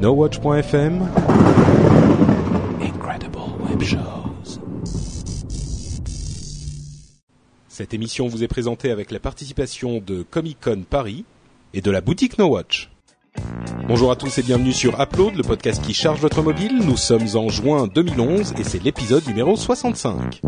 NoWatch.fm Incredible Web Shows. Cette émission vous est présentée avec la participation de Comic Con Paris et de la boutique No Watch. Bonjour à tous et bienvenue sur Upload, le podcast qui charge votre mobile. Nous sommes en juin 2011 et c'est l'épisode numéro 65.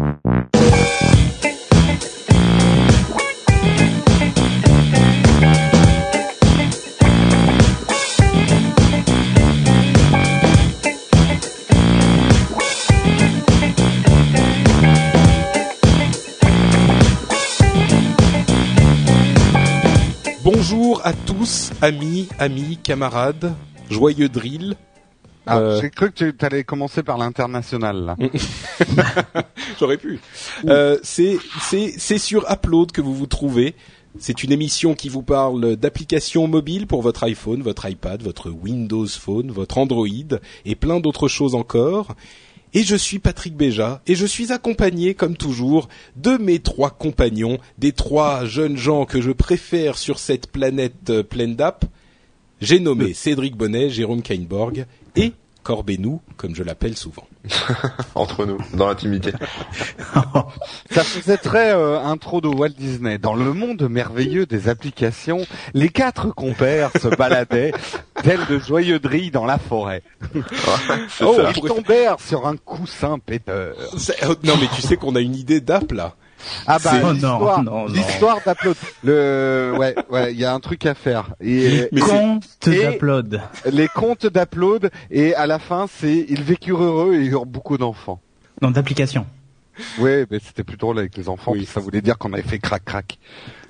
Tous, amis, amis, camarades, joyeux drill. Ah, Euh, J'ai cru que tu allais commencer par l'international. J'aurais pu. Euh, c'est c'est c'est sur Upload que vous vous trouvez. C'est une émission qui vous parle d'applications mobiles pour votre iPhone, votre iPad, votre Windows Phone, votre Android et plein d'autres choses encore. Et je suis Patrick Béja et je suis accompagné, comme toujours, de mes trois compagnons, des trois jeunes gens que je préfère sur cette planète euh, pleine d'app. J'ai nommé Cédric Bonnet, Jérôme Kainborg et Corbenou, comme je l'appelle souvent. entre nous, dans l'intimité. Ça faisait très euh, intro de Walt Disney. Dans le monde merveilleux des applications, les quatre compères se baladaient tels de joyeux drilles dans la forêt. Oh, ça. Ils tombèrent sur un coussin péteur. C'est- oh, Non mais tu sais qu'on a une idée d'app là. Ah bah Oh l'histoire, non, non. l'histoire d'Upload. Le ouais ouais, il y a un truc à faire. Et Compte Et- d'upload. les comptes d'Upload et à la fin c'est ils vécurent heureux et eurent beaucoup d'enfants. Non, d'application. Ouais, mais c'était plus drôle avec les enfants, Oui. puis ça voulait dire qu'on avait fait crac crac.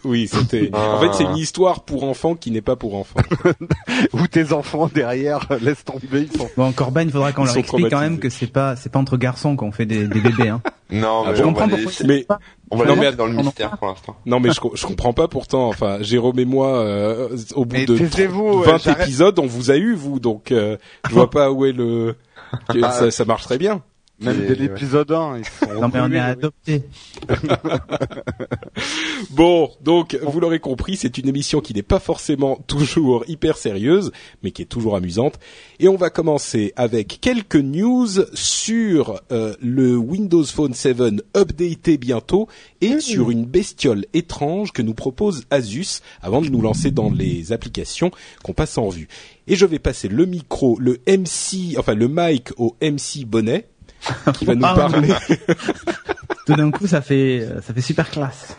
Oui, c'était. En fait, c'est une histoire pour enfants qui n'est pas pour enfants. Ou tes enfants derrière laissent tomber, ils sont Bon, Corben, il faudra qu'on leur explique quand même que c'est pas, c'est pas entre garçons qu'on fait des, des bébés, hein. Non, Ah, mais je comprends laisser, Mais on va Non, mais dans le mystère pour l'instant. non, mais je, co- je comprends pas pourtant. Enfin, Jérôme et moi, euh, au bout Mais de taisez-vous, 20 euh, épisodes, on vous a eu vous, donc euh, je vois pas où est le. que Ah. ça, ça marche très bien. Même dès l'épisode 1, ils sont Non, mais on est adoptés. Bon, donc vous l'aurez compris, c'est une émission qui n'est pas forcément toujours hyper sérieuse, mais qui est toujours amusante. Et on va commencer avec quelques news sur euh, le Windows Phone 7 updaté bientôt et sur une bestiole étrange que nous propose Asus avant de nous lancer dans les applications qu'on passe en revue. Et je vais passer le micro, le MC, enfin le mic au MC Bonnet qui va nous Ah, parler. Tout d'un coup, ça fait, euh, ça fait super classe.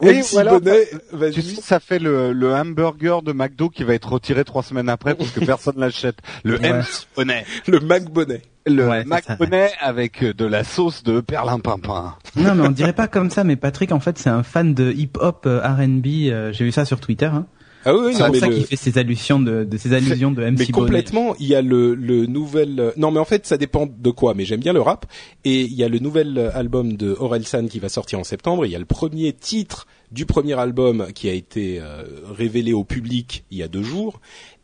Oui, MC ou alors, Bonnet, Tu sais, ça fait le, le hamburger de McDo qui va être retiré trois semaines après parce que personne l'achète. Le Ouais. Bonnet. Le Mac Bonnet. Le Ouais, c'est Mac ça. Bonnet avec de la sauce de perlimpinpin. Non, mais on dirait pas comme ça, mais Patrick, en fait, c'est un fan de hip-hop, euh, R&B, euh, j'ai vu ça sur Twitter, hein. Ah oui, oui, C'est pour ça le- qu'il fait ses allusions de, de ses allusions de MC mais Bonnet. complètement, il y a le, le nouvel. Non, mais en fait, ça dépend de quoi. Mais j'aime bien le rap. Et il y a le nouvel album de Orelsan qui va sortir en septembre. Il y a le premier titre du premier album qui a été euh, révélé au public il y a deux jours.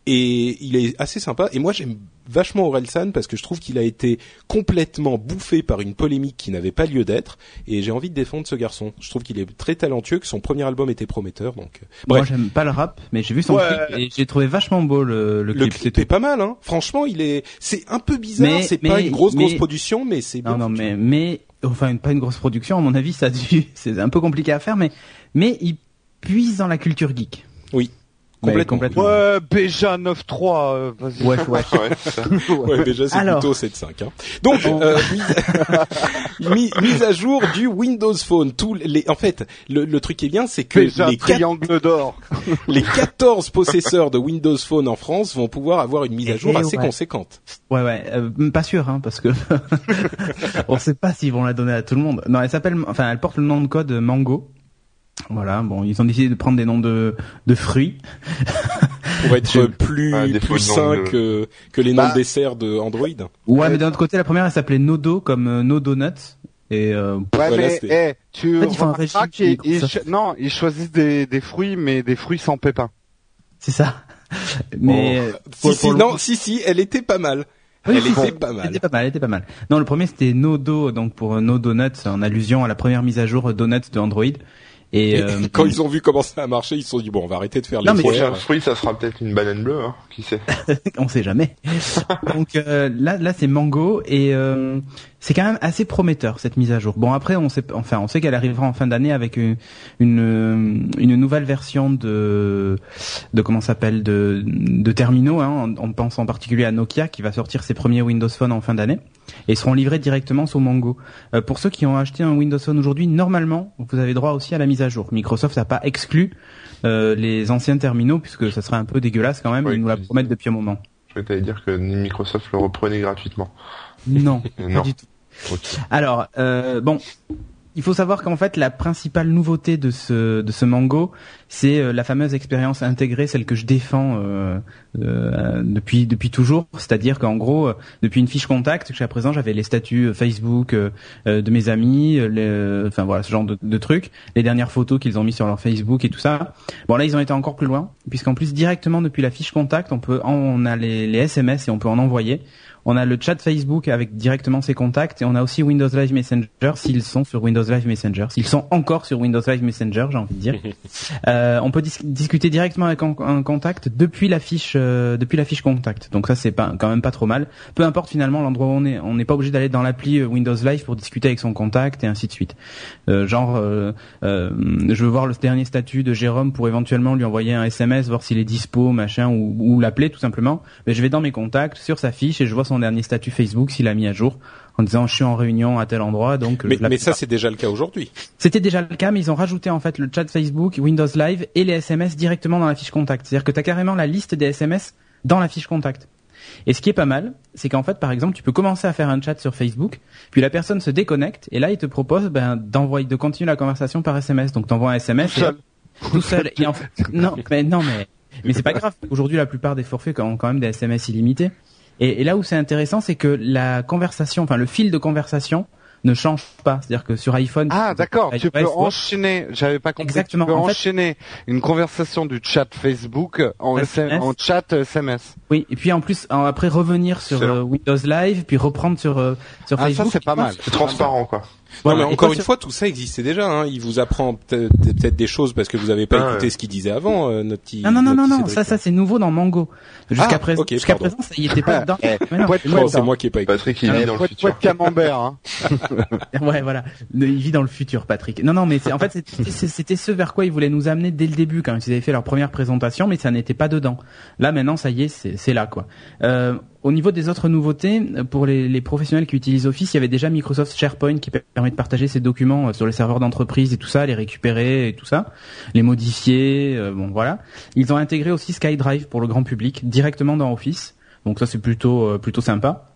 Et il est assez sympa. Et moi, j'aime vachement Orelsan parce que je trouve qu'il a été complètement bouffé par une polémique qui n'avait pas lieu d'être. Et j'ai envie de défendre ce garçon. Je trouve qu'il est très talentueux, que son premier album était prometteur. Donc, euh, Moi, bref. j'aime pas le rap, mais j'ai vu son Ouais. clip et j'ai trouvé vachement beau le, le Le clip, est pas mal, hein. Franchement, il est, c'est un peu bizarre. C'est pas une grosse grosse production, mais c'est bien. Non, non, mais, mais, enfin, une- pas une grosse production, à mon avis, ça a dû, c'est un peu compliqué à faire, mais, mais il puise dans la culture geek. Complètement. complètement. Ouais, Béja 9-3, euh, vas-y. Wesh, wesh. Ouais, ça. Ouais, déjà c'est Alors. plutôt 7.5. Hein. Donc, On- euh, mise, mi- mise à jour du Windows Phone. Tous les, en fait, le, le truc qui est bien, c'est que Béja les, triangle d'or. les 14 possesseurs de Windows Phone en France vont pouvoir avoir une mise à jour Eh assez ouais. conséquente. Ouais, ouais, euh, pas sûr, hein, parce que on sait pas s'ils vont la donner à tout le monde. Non, elle s'appelle, enfin, elle porte le nom de code Mango. Voilà, bon, ils ont décidé de prendre des noms de, de fruits. Pour être Je- plus des plus sain de- que que les noms Bah. de desserts de Android. Ouais, mais d'un autre côté, la première, elle s'appelait Nodo, comme euh, No Donuts. Et euh, Ouais, Voilà, mais c'était- eh, tu En fait, ils ils non, ils choisissent des, des fruits, mais des fruits sans pépins. c'est ça. Mais euh, Si pour- si pour non si si, elle était pas mal. Oui, elle était pas mal. Elle était pas mal, elle était pas mal. Non, le premier c'était Nodo, donc pour euh, No Donuts, en allusion à la première mise à jour euh, Donuts de Android. Et, Et euh, quand ils ont vu comment ça a marché, ils se sont dit bon, on va arrêter de faire Non, les mais-. Prochain fruit, ça sera peut-être une banane bleue, hein. Qui sait on sait jamais. Donc euh, là, là c'est Mango et euh, c'est quand même assez prometteur cette mise à jour. Bon après, on sait, enfin, on sait qu'elle arrivera en fin d'année avec une une, une nouvelle version de de comment s'appelle de de terminaux. Hein, on, on pense en particulier à Nokia qui va sortir ses premiers Windows Phone en fin d'année et seront livrés directement sur Mango. Euh, pour ceux qui ont acheté un Windows Phone aujourd'hui, normalement, vous avez droit aussi à la mise à jour. Microsoft n'a pas exclu euh, les anciens terminaux puisque ça serait un peu dégueulasse quand même. Oui, ils nous la promettent depuis un moment. Je vais t'aller dire que Microsoft le reprenait gratuitement. Non, pas du tout. Alors, euh, bon, il faut savoir qu'en fait, la principale nouveauté de ce de ce Mango, c'est euh, la fameuse expérience intégrée, celle que je défends euh, euh, depuis depuis toujours. C'est-à-dire qu'en gros, depuis une fiche contact, jusqu'à présent, j'avais les statuts Facebook euh, de mes amis, les, enfin voilà, ce genre de, de trucs, les dernières photos qu'ils ont mis sur leur Facebook et tout ça. Bon là, ils ont été encore plus loin, puisqu'en plus directement depuis la fiche contact, on peut, on a les, les SMS et on peut en envoyer. On a le chat Facebook avec directement ses contacts et on a aussi Windows Live Messenger s'ils sont sur Windows Live Messenger, s'ils sont encore sur Windows Live Messenger, j'ai envie de dire. Euh, on peut dis- discuter directement avec un, un contact depuis la fiche euh, depuis la fiche contact. Donc ça c'est pas quand même pas trop mal. Peu importe finalement l'endroit où on est, on n'est pas obligé d'aller dans l'appli euh, Windows Live pour discuter avec son contact et ainsi de suite. Euh, genre je veux voir le dernier statut de Jérôme pour éventuellement lui envoyer un SMS, voir s'il est dispo, machin ou, ou l'appeler tout simplement. Mais je vais dans mes contacts sur sa fiche et je vois son dernier statut Facebook s'il a mis à jour en disant je suis en réunion à tel endroit donc Mais, l'appelle mais ça, c'est déjà le cas aujourd'hui. C'était déjà le cas, mais ils ont rajouté en fait le chat Facebook, Windows Live et les SMS directement dans la fiche contact. C'est-à-dire que tu as carrément la liste des SMS dans la fiche contact. Et ce qui est pas mal, c'est qu'en fait, par exemple, tu peux commencer à faire un chat sur Facebook, puis la personne se déconnecte, et là, il te propose ben, d'envoyer, de continuer la conversation par SMS. Donc, t'envoies un SMS Tout seul. et- tout seul. Et en fait, non, mais non, mais mais c'est pas grave. Aujourd'hui, la plupart des forfaits ont quand même des SMS illimités. Et, là où c'est intéressant, c'est que la conversation, enfin le fil de conversation, ne change pas. C'est-à-dire que sur iPhone, Ah, d'accord. Tu peux enchaîner. J'avais pas compris. Exactement. Tu peux En fait- enchaîner une conversation du chat Facebook en, SMS. SM en chat SMS. Oui, et puis en plus en- après revenir sur euh, Windows Live, puis reprendre sur euh, sur Ah, ça c'est pas mal. C'est transparent, quoi. Non, mais encore toi, une sur- fois, tout ça existait déjà. Hein. Il vous apprend peut-être des choses parce que vous avez pas Ah, écouté ouais. ce qu'il disait avant, euh, notre petit. Non non non non non, ça ça c'est nouveau dans Mango. Jusqu'à Ah, présent, ok, jusqu'à présent, ça y était pas dedans. Non, c'est moi qui ai pas écouté. Patrick, il vit dans le futur. camembert. Hein. Ouais, voilà. Il vit dans le futur, Patrick. Non, non, mais en fait, c'était, ce vers quoi ils voulaient nous amener dès le début, quand ils avaient fait leur première présentation, mais ça n'était pas dedans. Là, maintenant, ça y est, c'est, là, quoi. Euh, au niveau des autres nouveautés, pour les, professionnels qui utilisent Office, il y avait déjà Microsoft SharePoint qui permet de partager ses documents euh, sur les serveurs d'entreprise et tout ça, les récupérer et tout ça, les modifier, euh, bon, voilà. Ils ont intégré aussi SkyDrive pour le grand public directement dans Office. Donc ça, c'est plutôt, plutôt sympa.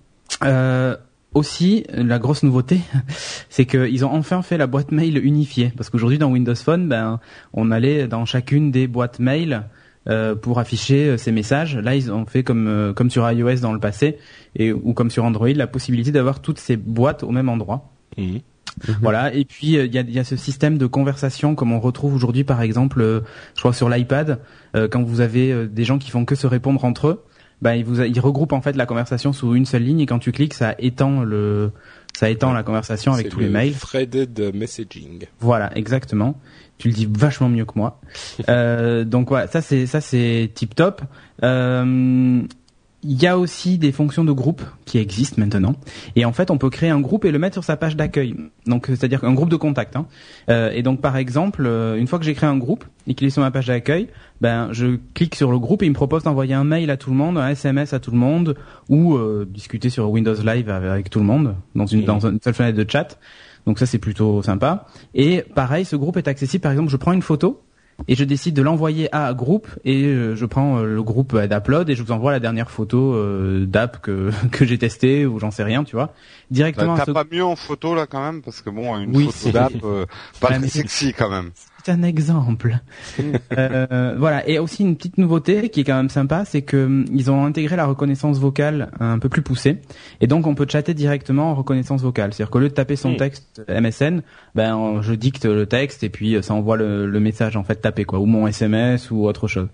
Aussi, la grosse nouveauté, c'est qu'ils ont enfin fait la boîte mail unifiée. Parce qu'aujourd'hui, dans Windows Phone, ben, on allait dans chacune des boîtes mail euh, pour afficher euh, ces messages. Là, ils ont fait comme euh, comme sur iOS dans le passé et ou comme sur Android, la possibilité d'avoir toutes ces boîtes au même endroit. Mhm. Voilà. Et puis euh, il y, a, il y a ce système de conversation comme on retrouve aujourd'hui, par exemple, euh, je crois sur l'iPad, euh, quand vous avez euh, des gens qui font que se répondre entre eux, bah, ils, vous, ils regroupent en fait la conversation sous une seule ligne et quand tu cliques, ça étend le, ça étend la conversation avec tous le les mails. Threaded messaging. Voilà, exactement. Tu le dis vachement mieux que moi. Euh, donc voilà, ça c'est ça c'est tip top. Euh, il y a aussi des fonctions de groupe qui existent maintenant. Et en fait, on peut créer un groupe et le mettre sur sa page d'accueil. Donc, euh, c'est-à-dire un groupe de contact. Hein. Euh, et donc, par exemple, euh, une fois que j'ai créé un groupe et qu'il est sur ma page d'accueil, ben, je clique sur le groupe et il me propose d'envoyer un mail à tout le monde, un SMS à tout le monde, ou euh, discuter sur Windows Live avec, tout le monde dans une, dans une seule fenêtre de chat. Donc ça, c'est plutôt sympa. Et pareil, ce groupe est accessible. Par exemple, je prends une photo et je décide de l'envoyer à groupe et euh, je prends euh, le groupe d'upload et je vous envoie la dernière photo euh, d'app que que j'ai testé ou j'en sais rien, tu vois, directement. Bah, T'as ce- pas mieux en photo là quand même parce que bon une Oui, photo d'app euh, pas Ouais, très sexy quand même. C'est un exemple. Euh, voilà. Et aussi une petite nouveauté qui est quand même sympa, c'est que hum, ils ont intégré la reconnaissance vocale un peu plus poussée, et donc on peut chatter directement en reconnaissance vocale. C'est-à-dire qu'au lieu de taper son texte MSN, ben on- je dicte le texte et puis euh, ça envoie le, le message en fait tapé quoi, ou mon SMS ou autre chose.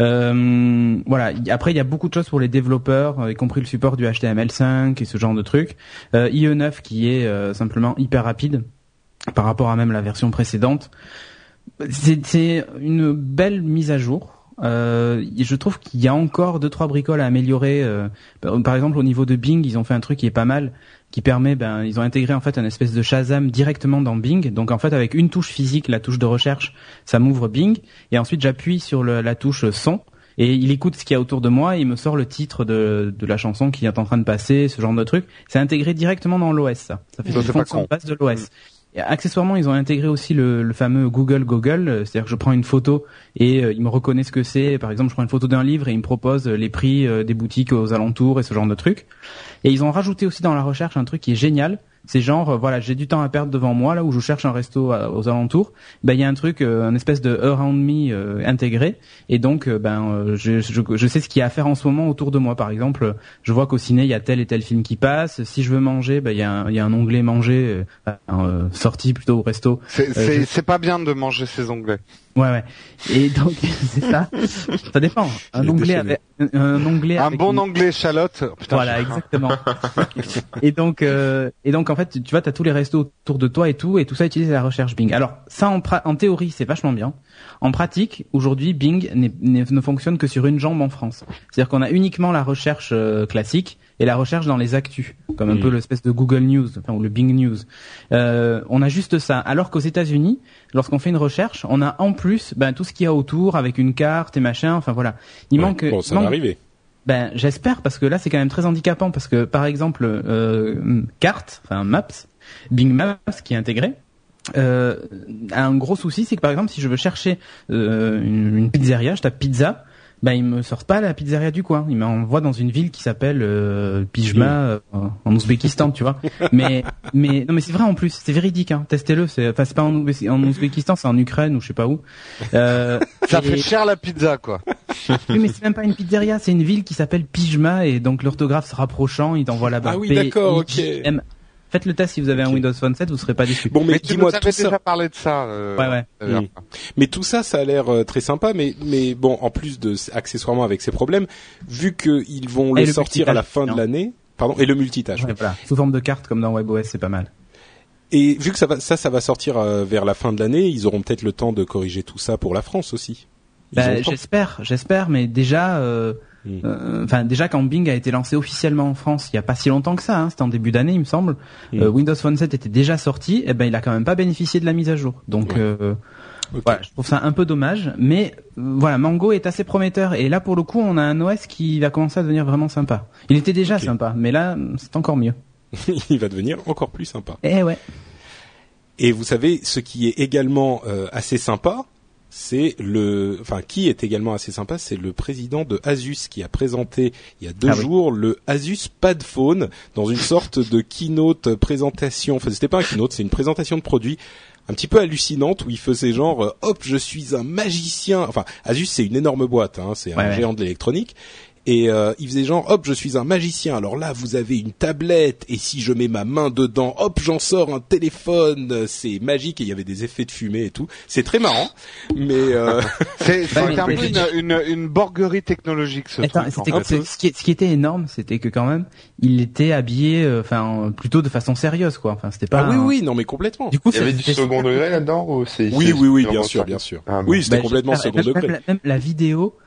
Euh, voilà. Après il y a beaucoup de choses pour les développeurs, euh, y compris le support du HTML5 et ce genre de trucs. Euh, IE9 qui est euh, simplement hyper rapide par rapport à même la version précédente. C'est une belle mise à jour. Euh, je trouve qu'il y a encore deux trois bricoles à améliorer. euh, par exemple, au niveau de Bing, ils ont fait un truc qui est pas mal, qui permet, ben, ils ont intégré en fait un espèce de Shazam directement dans Bing. Donc en fait, avec une touche physique, la touche de recherche, ça m'ouvre Bing, et ensuite j'appuie sur le- la touche son. Et il écoute ce qu'il y a autour de moi et il me sort le titre de, de la chanson qui est en train de passer, ce genre de truc. C'est intégré directement dans l'OS, ça. Ça fait une fonction de base de l'OS. Et accessoirement, ils ont intégré aussi le, fameux Google Google, euh, c'est-à-dire que je prends une photo et euh, il me reconnaît ce que c'est. Par exemple, je prends une photo d'un livre et il me propose euh, les prix euh, des boutiques aux alentours et ce genre de trucs. Et ils ont rajouté aussi dans la recherche un truc qui est génial. C'est genre, euh, voilà, j'ai du temps à perdre devant moi là où je cherche un resto à- aux alentours. Ben il y a un truc, euh, un espèce de around me euh, intégré. Et donc, euh, ben euh, je, je, je sais ce qu'il y a à faire en ce moment autour de moi. Par exemple, euh, je vois qu'au ciné il y a tel et tel film qui passe. Si je veux manger, ben il y a un, il y a un onglet manger, euh, euh, sortie plutôt au resto. C'est Euh, je- pas bien de manger ses onglets. Ouais ouais. Et donc c'est ça. Ça dépend. Un onglet avec un, onglet Un avec bon une- anglais chalotte. Putain, voilà, exactement. et donc, euh, et donc en fait, tu vois, t'as tous les restos autour de toi et tout, et tout ça utilise la recherche Bing. Alors ça, en, pra- en théorie, c'est vachement bien. En pratique, aujourd'hui, Bing ne fonctionne que sur une jambe en France. C'est-à-dire qu'on a uniquement la recherche euh, classique et la recherche dans les actus, comme un peu l'espèce de Google News, enfin ou le Bing News. Euh, on a juste ça. Alors qu'aux États-Unis, lorsqu'on fait une recherche, on a en plus ben, tout ce qu'il y a autour avec une carte et machin. Enfin voilà, il Ouais. manque. Bon, ça manque- va arriver. ben j'espère parce que là c'est quand même très handicapant parce que par exemple euh, carte, enfin Maps, Bing Maps qui est intégré. Euh, a un gros souci, c'est que par exemple si je veux chercher euh, une, une pizzeria, je tape pizza, ben il me sort pas la pizzeria du coin, il m'envoie dans une ville qui s'appelle euh, Pijma euh, en Ouzbékistan, tu vois. Mais mais non mais c'est vrai en plus, c'est véridique, hein. testez-le. C'est enfin c'est pas en, Ouzbé- en Ouzbékistan, c'est en Ukraine ou je sais pas où. Euh, Ça et- fait cher la pizza, quoi. oui, mais c'est même pas une pizzeria, c'est une ville qui s'appelle Pijma et donc l'orthographe se rapprochant, il t'envoie là-bas. Ah oui, d'accord, ok. Faites le test si vous avez un. Windows Phone 7, vous serez pas déçus. Bon, mais, dis-moi tout déjà ça. parlé de ça. euh, Ouais, ouais. Mm. fois. Mais tout ça, ça a l'air euh, très sympa. Mais mais bon, en plus de accessoirement avec ces problèmes, vu qu'ils vont le le sortir à la fin de l'année, pardon, et le multitâche. Ouais, voilà. Sous forme de carte comme dans WebOS, c'est pas mal. Et vu que ça va, ça, ça va sortir euh, vers la fin de l'année, ils auront peut-être le temps de corriger tout ça pour la France aussi. Bah, j'espère, j'espère, mais déjà, euh, Euh, enfin déjà quand Bing a été lancé officiellement en France, il y a pas si longtemps que ça, hein, c'était en début d'année, il me semble. Mm. euh, Windows Phone 7 était déjà sorti, et ben il a quand même pas bénéficié de la mise à jour. Donc Ouais. euh. Voilà, je trouve ça un peu dommage, mais euh, voilà, Mango est assez prometteur et là pour le coup, on a un OS qui va commencer à devenir vraiment sympa. Il était déjà sympa, mais là, c'est encore mieux. il va devenir encore plus sympa. Eh ouais. Et vous savez, ce qui est également euh, assez sympa, c'est le, enfin, qui est également assez sympa, c'est le président de Asus qui a présenté il y a deux Ah oui. jours le Asus Pad Phone dans une sorte de keynote présentation. Enfin, c'était pas un keynote, c'est une présentation de produit un petit peu hallucinante où il faisait genre, euh, hop, je suis un magicien. Enfin, Asus c'est une énorme boîte, hein, c'est Ouais, un ouais. géant de l'électronique. Et euh, il faisait genre, hop, je suis un magicien. Alors là, vous avez une tablette, et si je mets ma main dedans, hop, j'en sors un téléphone. Euh, C'est magique, et il y avait des effets de fumée et tout. C'est très marrant, mais euh, C'est c'est Ouais, un peu une, une, une borguerie technologique, ce Attends, truc. en fait. ce, qui, ce qui était énorme, c'était que quand même, il était habillé, euh, enfin, plutôt de façon sérieuse, quoi. Enfin, c'était pas. ah oui, un- oui, non, mais complètement. Du coup, Il y avait du second degré là-dedans ou c'est Oui, oui, oui, bien sûr, bien sûr. Ah, bon. oui, c'était Bah, complètement j'espère- second degré. Même, la- même la vidéo, euh,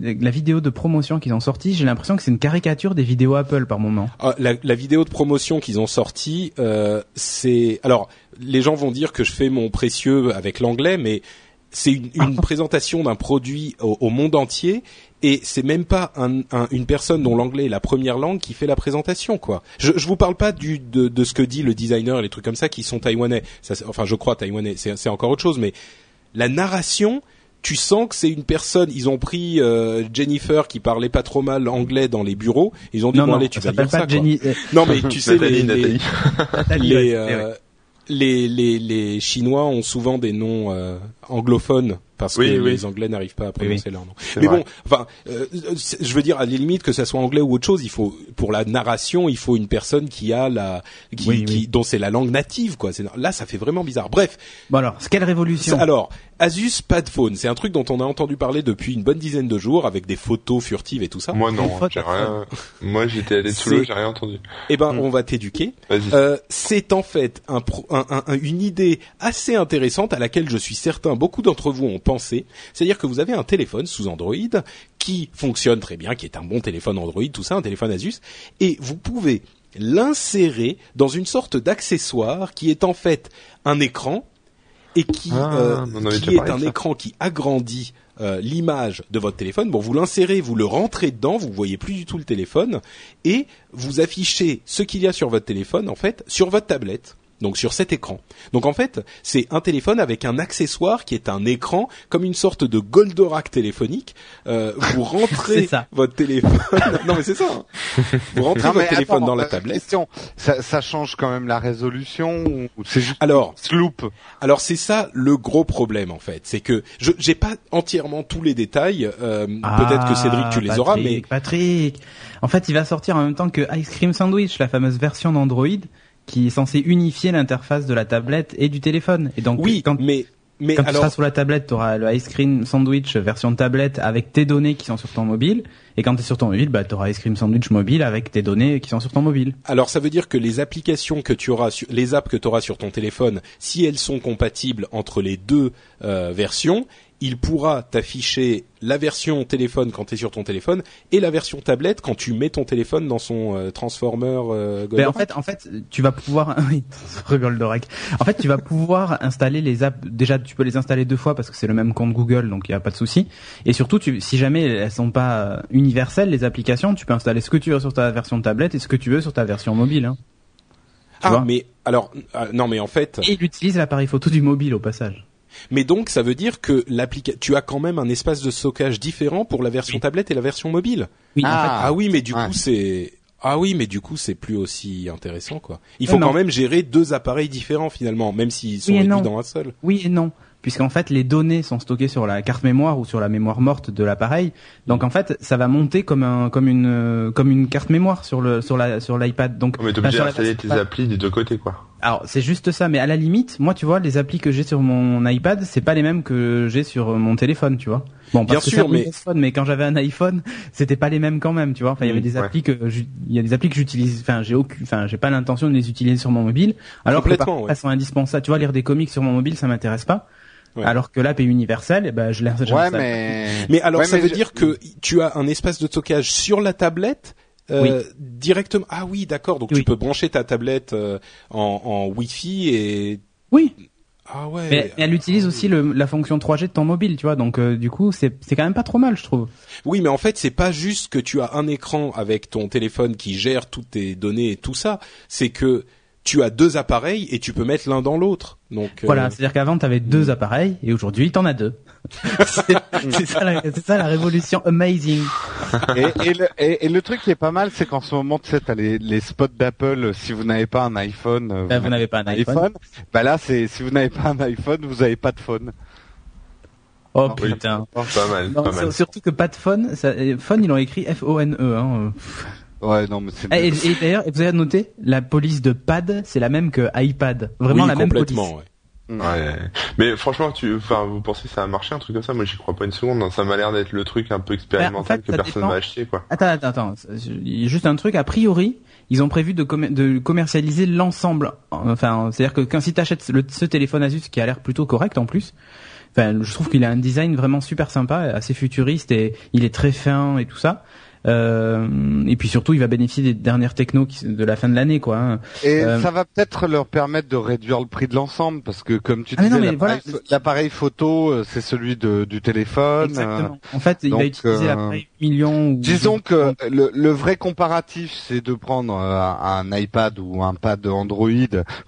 la vidéo de promotion qu'ils ont sorti, j'ai l'impression que c'est une caricature des vidéos Apple par moment. Ah, la, la vidéo de promotion qu'ils ont sortie, euh, c'est alors les gens vont dire que je fais mon précieux avec l'anglais, mais c'est une, une présentation d'un produit au, au monde entier et c'est même pas un, un- une personne dont l'anglais est la première langue qui fait la présentation quoi. Je, je vous parle pas du de, de ce que dit le designer et les trucs comme ça qui sont taïwanais. Ça, enfin, je crois taïwanais. C'est encore autre chose, mais la narration. Tu sens que c'est une personne. Ils ont pris euh, Jennifer qui parlait pas trop mal anglais dans les bureaux. Ils ont dit Non, bon non, allez, tu vas lire ça. Jenny. euh, Non, mais tu sais, les, Nathalie, les, Nathalie. Nathalie, les, ouais, euh, les, les, les Chinois ont souvent des noms euh, anglophones parce Oui, que oui. les Anglais n'arrivent pas à prononcer leur nom. Mais vrai. bon, enfin, euh, je veux dire, à la limite que ça soit anglais ou autre chose, il faut pour la narration, il faut une personne qui a la, qui, Oui, qui- oui. dont c'est la langue native, quoi. Là, ça fait vraiment bizarre. Bref, Bon alors, quelle révolution alors, Asus Padphone, c'est un truc dont on a entendu parler depuis une bonne dizaine de jours, avec des photos furtives et tout ça. Moi non, j'ai rien. Moi j'étais allé sous l'eau, j'ai rien entendu. Eh ben, Hmm. on va t'éduquer. Vas-y. Euh, c'est en fait un pro- un- un- un- une idée assez intéressante à laquelle je suis certain beaucoup d'entre vous ont C'est-à-dire que vous avez un téléphone sous Android qui fonctionne très bien, qui est un bon téléphone Android, tout ça, un téléphone Asus, et vous pouvez l'insérer dans une sorte d'accessoire qui est en fait un écran et qui, Ah, euh, qui est un ça. écran qui agrandit euh, l'image de votre téléphone. Bon, vous l'insérez, vous le rentrez dedans, vous voyez plus du tout le téléphone et vous affichez ce qu'il y a sur votre téléphone en fait sur votre tablette. Donc sur cet écran. Donc en fait, c'est un téléphone avec un accessoire qui est un écran, comme une sorte de Goldorak téléphonique. Euh, vous rentrez votre téléphone. non mais c'est ça. hein. Vous rentrez Non, votre téléphone attends, dans la euh, tablette. question, ça, ça change quand même la résolution ou c'est juste Alors, sloop? Alors c'est ça le gros problème en fait, c'est que je j'ai pas entièrement tous les détails. euh, Peut-être que Cédric tu les Ah, auras, mais Patrick, Patrick. En fait, il va sortir en même temps que Ice Cream Sandwich, la fameuse version d'Android qui est censée unifier l'interface de la tablette et du téléphone. Et donc, oui, quand, mais mais quand tu alors seras sur la tablette, tu auras le Ice Cream Sandwich version tablette avec tes données qui sont sur ton mobile. Et quand tu es sur ton mobile, bah, tu auras Ice Cream Sandwich mobile avec tes données qui sont sur ton mobile. alors ça veut dire que les applications que tu auras, sur, les apps que tu auras sur ton téléphone, si elles sont compatibles entre les deux euh, versions, il pourra t'afficher la version téléphone quand tu es sur ton téléphone et la version tablette quand tu mets ton téléphone dans son euh, transformer euh, Ben, en fait, en fait, tu vas pouvoir, oui, Goldorak. En fait, tu vas pouvoir installer les apps. Déjà, tu peux les installer deux fois parce que c'est le même compte Google, donc il y a pas de souci. Et surtout, tu, si jamais elles sont pas euh, universelles, les applications, tu peux installer ce que tu veux sur ta version tablette et ce que tu veux sur ta version mobile. Hein. ah mais alors ah, non mais en fait Et il utilise l'appareil photo du mobile au passage. Mais donc, ça veut dire que l'application, tu as quand même un espace de stockage différent pour la version tablette et la version mobile. Oui, en Ah. Ah oui, mais du Ouais. coup, c'est ah oui, mais du coup, c'est plus aussi intéressant, quoi. Il Ouais, faut quand même gérer deux appareils différents finalement, même s'ils sont Oui réduits non. dans un seul. Oui et non, puisqu'en fait les données sont stockées sur la carte mémoire ou sur la mémoire morte de l'appareil. Donc en fait, ça va monter comme un comme une comme une carte mémoire sur le sur la sur l'iPad. Donc Mais t'es enfin, obligé d'installer tes applis des deux côtés quoi. Alors c'est juste ça, mais à la limite, moi tu vois, les applis que j'ai sur mon iPad, c'est pas les mêmes que j'ai sur mon téléphone, tu vois. Bon, Bien parce que sûr, mais- téléphone, mais quand j'avais un iPhone, c'était pas les mêmes quand même, tu vois. Enfin, il y avait Mm, des ouais. applis que il y a des applis que j'utilise, enfin j'ai aucun, enfin j'ai pas l'intention de les utiliser sur mon mobile, alors que par ouais. elles sont indispensables. Tu vois, lire des comics sur mon mobile, ça m'intéresse pas. Ouais. Alors que l'app est universelle, eh ben je l'ai. Ouais, mais Mais alors, Ouais, ça mais veut je- dire que tu as un espace de stockage sur la tablette. euh, directement. Ah oui, d'accord. Donc Oui. tu peux brancher ta tablette euh, en, en Wi-Fi et Oui, ah ouais. mais, mais elle utilise aussi le, la fonction 3G de ton mobile, tu vois. Donc euh, du coup, c'est c'est quand même pas trop mal, je trouve. Oui, mais en fait, c'est pas juste que tu as un écran avec ton téléphone qui gère toutes tes données et tout ça. C'est que tu as deux appareils et tu peux mettre l'un dans l'autre. Donc euh, Voilà, c'est-à-dire qu'avant t'avais deux appareils et aujourd'hui t'en as deux. c'est ça, la- c'est ça la révolution amazing. et, et le, et, et le truc qui est pas mal, c'est qu'en ce moment, tu sais, t'as les, les spots d'Apple. Si vous n'avez pas un iPhone, euh, Bah, vous n'avez pas un iPhone. Bah là, c'est si vous n'avez pas un iPhone, vous n'avez pas de phone. Oh putain. Pas mal, Non, pas mal. sur- surtout que pas de phone, ça, euh, phone ils l'ont écrit F-O-N-E. Hein. Ouais, non, mais c'est. Et, et d'ailleurs, vous avez noté, la police de pad, c'est la même que iPad. Vraiment oui, la même police. complètement. ouais. Ouais. Mais franchement, tu, enfin, vous pensez que ça a marché un truc comme ça? Moi, j'y crois pas une seconde. hein. Ça m'a l'air d'être le truc un peu expérimental Bah, en fait, que personne dépend. va acheter, quoi. Attends, attends, attends. Il y a juste un truc. A priori, ils ont prévu de, commer- de commercialiser l'ensemble. Enfin, c'est-à-dire que quand si t'achètes le, ce téléphone Asus qui a l'air plutôt correct en plus, enfin, je trouve qu'il a un design vraiment super sympa, assez futuriste et il est très fin et tout ça. Euh, et puis surtout, il va bénéficier des dernières technos qui- de la fin de l'année, quoi. hein. Et Euh, ça va peut-être leur permettre de réduire le prix de l'ensemble parce que comme tu Ah, disais, l'appareil voilà. photo, euh, c'est celui de, du téléphone. Exactement. En fait, il donc, va utiliser l'appareil million ou Disons que le, le vrai comparatif, c'est de prendre un iPad ou un pad Android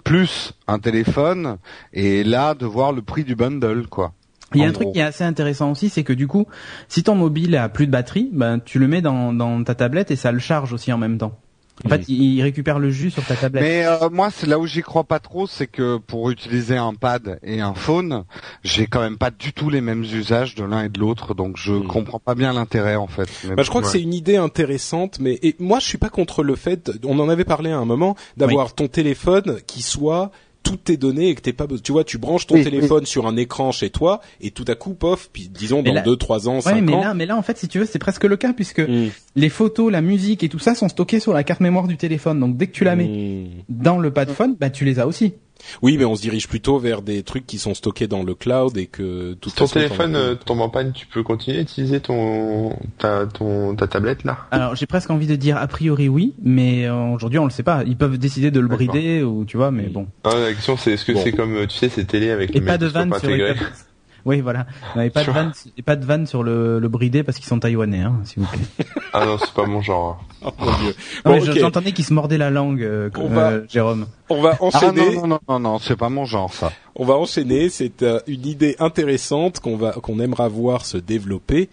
plus un téléphone, et là de voir le prix du bundle, quoi. Il y a un truc qui est assez intéressant aussi, c'est que du coup, si ton mobile a plus de batterie, ben tu le mets dans, dans ta tablette et ça le charge aussi en même temps. En fait, il récupère le jus sur ta tablette. Mais euh, moi, c'est là où j'y crois pas trop, c'est que pour utiliser un pad et un phone, j'ai quand même pas du tout les mêmes usages de l'un et de l'autre, donc je Hmm. comprends pas bien l'intérêt en fait. Mais Bah, je crois que c'est une idée intéressante, mais et moi je suis pas contre le fait. On en avait parlé à un moment d'avoir ton téléphone qui soit toutes tes données et que t'es pas besoin. Tu vois, tu branches ton Oui, téléphone sur un écran chez toi et tout à coup, pof, puis disons dans là- deux, trois ans, Ouais, cinq mais ans. là, mais là, en fait, si tu veux, c'est presque le cas puisque Hmm. les photos, la musique et tout ça sont stockés sur la carte mémoire du téléphone. Donc dès que tu la mets Hmm. dans le pad phone, bah tu les as aussi. Oui, mais on se dirige plutôt vers des trucs qui sont stockés dans le cloud et que tout Ton téléphone euh, tombe en panne, tu peux continuer à utiliser ton ta ton ta tablette là? Alors j'ai presque envie de dire a priori oui, mais euh, aujourd'hui on le sait pas. Ils peuvent décider de le brider ou tu vois, mais bon. Ah, la question c'est est-ce que Bon. c'est comme euh, tu sais ces télés avec Et les pas de magnétoscopes vanne sur les. Oui, voilà. Non, et pas de vanne, et pas de vanne sur le, le bridé parce qu'ils sont taïwanais, hein, s'il vous plaît. Ah non, c'est pas mon genre. Oh, mon Dieu. Non, Bon, mais je- ok. J'entendais qu'ils se mordaient la langue, euh, On euh, va- Jérôme. On va Ah enchaîner. non non non non, non c'est pas mon genre ça. On va enchaîner. C'est euh, une idée intéressante qu'on va qu'on aimera voir se développer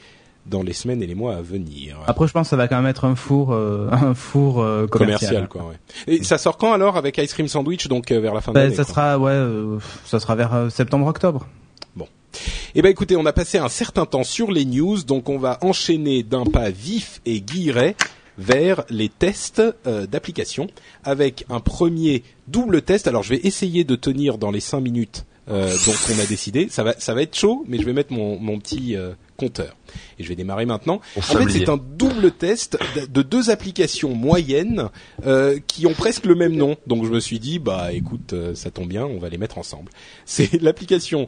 dans les semaines et les mois à venir. Après, je pense que ça va quand même être un four, euh, un four euh, commercial. commercial, quoi. Ouais. Et ça sort quand alors avec Ice Cream Sandwich donc euh, vers la fin de Ben, l'année ça quoi. sera, ouais, euh, ça sera vers euh, septembre-octobre. Eh ben écoutez, on a passé un certain temps sur les news, donc on va enchaîner d'un pas vif et guilleret vers les tests euh, d'application avec un premier double test. Alors je vais essayer de tenir dans les cinq minutes euh, dont on a décidé. Ça va, ça va être chaud, mais je vais mettre mon, mon petit euh, compteur et je vais démarrer maintenant. On En fait, c'est un double test de- de deux applications moyennes euh, qui ont presque le même nom. Donc je me suis dit, bah écoute, euh, ça tombe bien, on va les mettre ensemble. C'est l'application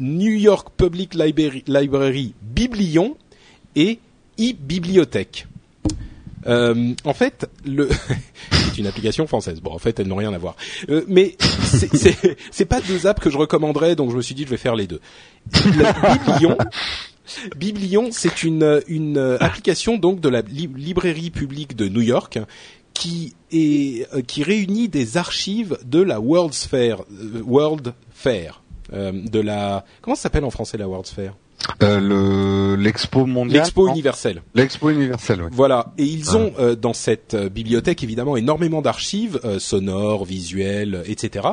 New York Public Library, Biblion et e-bibliothèque. Euh, en fait, c'est une application française. Bon, en fait, elles n'ont rien à voir. Euh, mais c'est- pas deux apps que je recommanderais, donc je me suis dit je vais faire les deux. Biblion, Biblion, c'est une application donc de la li- librairie publique de New York qui est euh, qui réunit des archives de la World's euh, World Fair, de la comment ça s'appelle en français la World's Fair? Euh, le l'expo mondiale. L'expo universelle. L'expo universelle, oui. Voilà, et ils ont euh, dans cette euh, bibliothèque évidemment énormément d'archives euh, sonores, visuelles, euh, etc.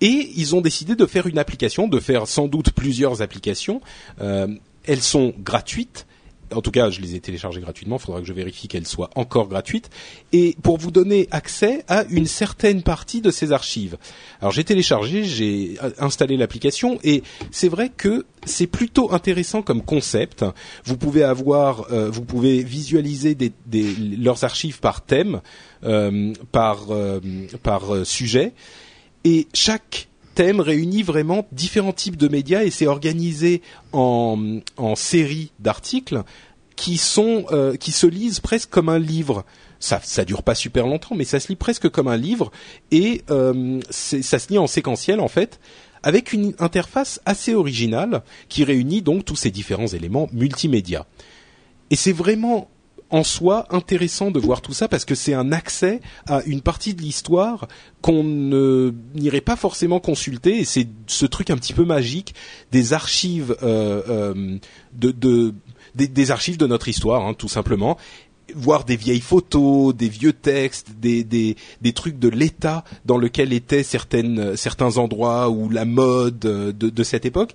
Et ils ont décidé de faire une application, de faire sans doute plusieurs applications. Euh, elles sont gratuites. En tout cas, je les ai téléchargées gratuitement. Il faudra que je vérifie qu'elles soient encore gratuites. Et pour vous donner accès à une certaine partie de ces archives. Alors j'ai téléchargé, j'ai installé l'application et c'est vrai que c'est plutôt intéressant comme concept. Vous pouvez avoir, euh, vous pouvez visualiser des, des- leurs archives par thème, euh, par euh, par euh, sujet, et chaque thème réunit vraiment différents types de médias et c'est organisé en en séries d'articles qui sont euh, qui se lisent presque comme un livre. Ça ça dure pas super longtemps, mais ça se lit presque comme un livre et euh, ça se lit en séquentiel en fait avec une interface assez originale qui réunit donc tous ces différents éléments multimédia. Et c'est vraiment en soi intéressant de voir tout ça parce que c'est un accès à une partie de l'histoire qu'on n'irait pas forcément consulter et c'est ce truc un petit peu magique des archives euh, euh, de, de des, des archives de notre histoire hein, tout simplement voir des vieilles photos, des vieux textes, des, des, des trucs de l'état dans lequel étaient certaines, certains endroits ou la mode euh, de, de cette époque.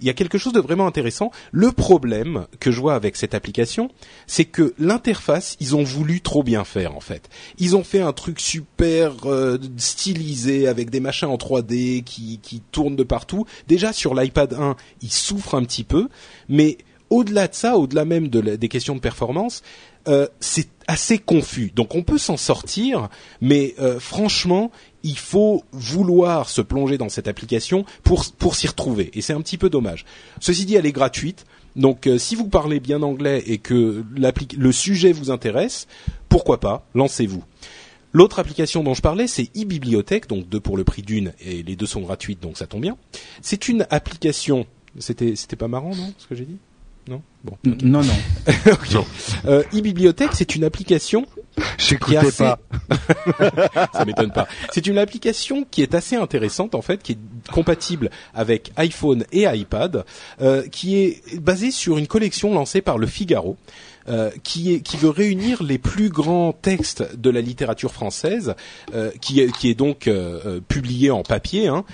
Il y a quelque chose de vraiment intéressant. Le problème que je vois avec cette application, c'est que l'interface, ils ont voulu trop bien faire en fait. Ils ont fait un truc super euh, stylisé avec des machins en 3D qui, qui tournent de partout. Déjà sur l'iPad 1, ils souffrent un petit peu, mais au-delà de ça, au-delà même des questions de performance, euh, c'est assez confus. Donc on peut s'en sortir, mais euh, franchement, il faut vouloir se plonger dans cette application pour pour s'y retrouver. Et c'est un petit peu dommage. Ceci dit, elle est gratuite. Donc euh, si vous parlez bien anglais et que le sujet vous intéresse, pourquoi pas, lancez-vous. L'autre application dont je parlais, c'est e-bibliothèque, donc deux pour le prix d'une, et les deux sont gratuites, donc ça tombe bien. C'est une application. C'était c'était pas marrant, non, ce que j'ai dit? Non? Bon. Non, non. Ok. Euh, e-bibliothèque, c'est une application J'écoutais pas. ça m'étonne pas. C'est une application qui est assez intéressante en fait, qui est compatible avec iPhone et iPad, euh, qui est basée sur une collection lancée par le Figaro. euh, qui, est, qui veut réunir les plus grands textes de la littérature française, euh, qui, est, qui est donc euh, publié en papier hein,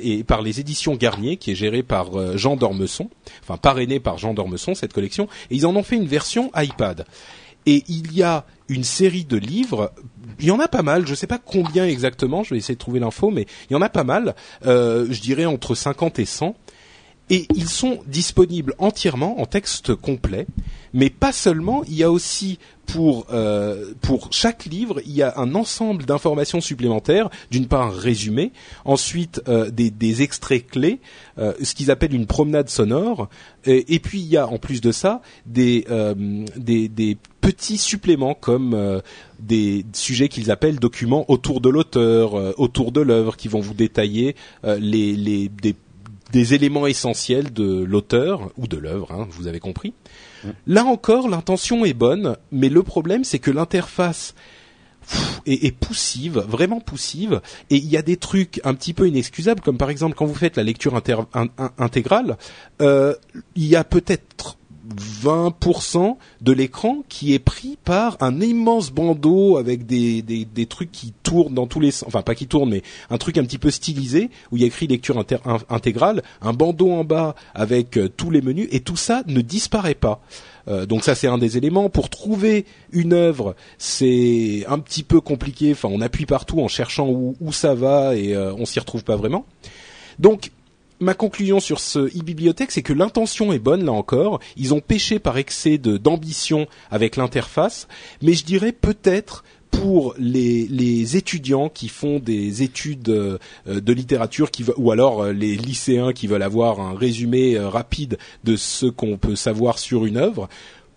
et par les éditions Garnier, qui est géré par Jean Dormesson, enfin parrainé par Jean Dormesson cette collection, et ils en ont fait une version iPad. Et il y a une série de livres. Il y en a pas mal. Je ne sais pas combien exactement. Je vais essayer de trouver l'info, mais il y en a pas mal. Euh, je dirais entre 50 et 100 et ils sont disponibles entièrement en texte complet, mais pas seulement, il y a aussi pour euh, chaque livre, il y a un ensemble d'informations supplémentaires, d'une part un résumé, ensuite euh, des, extraits clés, euh, ce qu'ils appellent une promenade sonore, et, puis il y a en plus de ça des petits suppléments comme des sujets qu'ils appellent documents autour de l'auteur, autour de l'œuvre, qui vont vous détailler les, des éléments essentiels de l'auteur ou de l'œuvre, hein, vous avez compris. Là encore, l'intention est bonne, mais le problème c'est que l'interface est, poussive, vraiment poussive, et il y a des trucs un petit peu inexcusables, comme par exemple quand vous faites la lecture intégrale, euh, il y a peut-être 20% de l'écran qui est pris par un immense bandeau avec des, des, des, trucs qui tournent dans tous les sens, enfin pas qui tournent, mais un truc un petit peu stylisé où il y a écrit lecture intégrale, un bandeau en bas avec euh, tous les menus et tout ça ne disparaît pas. Euh, donc ça c'est un des éléments. Pour trouver une œuvre, c'est un petit peu compliqué. Enfin, on appuie partout en cherchant où, où ça va et euh, on s'y retrouve pas vraiment. Donc ma conclusion sur ce e-bibliothèque, c'est que l'intention est bonne là encore. Ils ont pêché par excès d'ambition avec l'interface, mais je dirais peut-être pour les, étudiants qui font des études euh, de littérature ou alors euh, les lycéens qui veulent avoir un résumé euh, rapide de ce qu'on peut savoir sur une œuvre,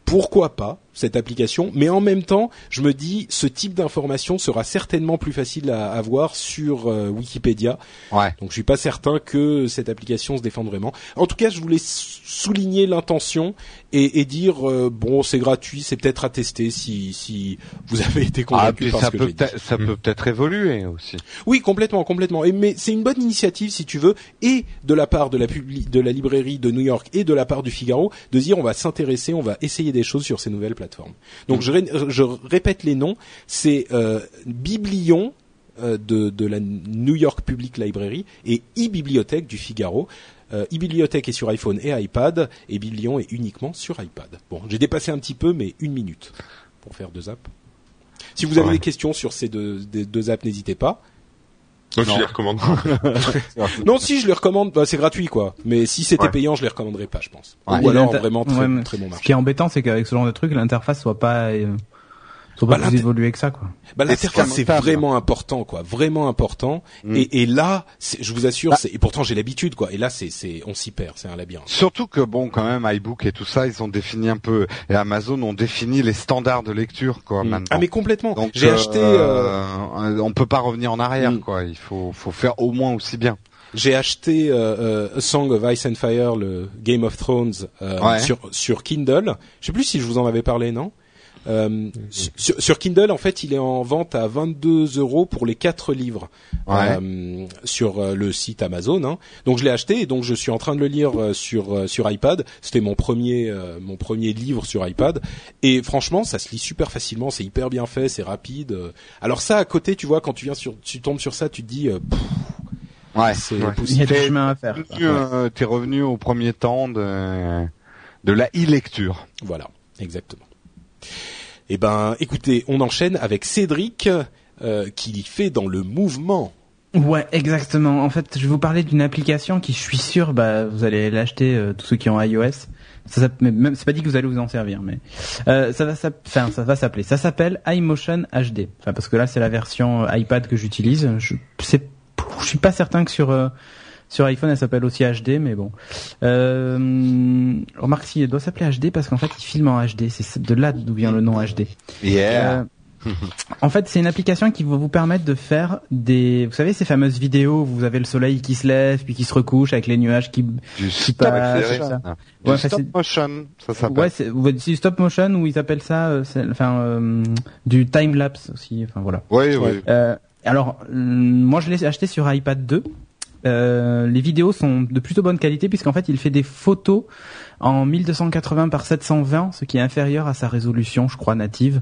pourquoi pas cette application, mais en même temps, je me dis, ce type d'information sera certainement plus facile à avoir sur euh, Wikipédia. Ouais. Donc, je suis pas certain que cette application se défende vraiment. En tout cas, je voulais souligner l'intention et, et, dire, euh, bon, c'est gratuit, c'est peut-être à tester si, si vous avez été ah, convaincu par ça ce que peut Ça peut peut-être évoluer aussi. Oui, complètement, complètement. Et, mais c'est une bonne initiative, si tu veux, et de la part de la, de la librairie de New York et de la part du Figaro, de dire, on va s'intéresser, on va essayer des choses sur ces nouvelles plateformes. Donc je, je, répète les noms, c'est euh, Biblion euh, de, de, la New York Public Library et e-bibliothèque du Figaro. Euh, e-bibliothèque est sur iPhone et iPad et Biblion est uniquement sur iPad. Bon, j'ai dépassé un petit peu, mais une minute pour faire deux apps. Si vous avez des questions sur ces deux, deux apps, n'hésitez pas. Moi, je les recommande. non, si je les recommande, bah, c'est gratuit quoi. Mais si c'était payant, je les recommanderais pas, je pense. Ou alors vraiment très, très bon marché. Ce qui est embêtant, c'est qu'avec ce genre de truc, l'interface soit pas euh, faut pas bah, plus évoluer que ça, quoi. Bah, l'interface c'est vraiment important, quoi, vraiment important. Mm. Et, et, là, je vous assure, bah. et pourtant j'ai l'habitude, quoi. Et là, c'est, c'est, on s'y perd, c'est un labyrinthe. Surtout que bon, quand même, iBook et tout ça, ils ont défini un peu, et Amazon ont défini les standards de lecture, quoi. Mm. Maintenant. Ah mais complètement. J'ai acheté. Euh... euh... On peut pas revenir en arrière, mm. quoi. Il faut, faut faire au moins aussi bien. J'ai acheté euh, euh, A Song of Ice and Fire, le Game of Thrones, euh, sur, sur Kindle. Je sais plus si je vous en avais parlé, non? Euh, sur, Kindle, en fait, il est en vente à 22 euros pour les quatre livres euh, sur euh, le site Amazon. Hein. Donc je l'ai acheté et donc je suis en train de le lire euh, sur sur iPad. C'était mon premier mon premier livre sur iPad et franchement, ça se lit super facilement. C'est hyper bien fait, c'est rapide. Alors ça, à côté, tu vois, quand tu viens sur, tu tombes sur ça, tu te dis. ouais, c'est il y a du chemin à faire. Tu es revenu au premier temps de de la e-lecture. Voilà, exactement. Eh ben, écoutez, on enchaîne avec Cédric euh, qui fait dans le mouvement. Ouais, exactement. En fait, je vais vous parler d'une application qui, je suis sûr, bah, vous allez l'acheter euh, tous ceux qui ont iOS. Ça, ça même, c'est pas dit que vous allez vous en servir, mais euh, ça va, enfin, ça va s'appeler. Ça s'appelle iMotion HD. Enfin, parce que là, c'est la version euh, iPad que j'utilise. Je, c'est, je suis pas certain que sur euh, sur iPhone, elle s'appelle aussi HD, mais bon. Euh, remarque si elle doit s'appeler HD parce qu'en fait, il filme en HD. C'est de là d'où vient le nom HD. Yeah. Euh, en fait, c'est une application qui va vous permettre de faire des, vous savez, ces fameuses vidéos où vous avez le soleil qui se lève puis qui se recouche avec les nuages qui, du qui passent. Ça. Ouais, stop motion, ça s'appelle. Ouais, c'est stop motion ou ils appellent ça, euh, enfin, euh, du time lapse aussi. Enfin voilà. Oui, oui. Euh, alors, moi, je l'ai acheté sur iPad 2 Euh, les vidéos sont de plutôt bonne qualité puisqu'en fait il fait des photos en 1280 par 720, ce qui est inférieur à sa résolution, je crois, native.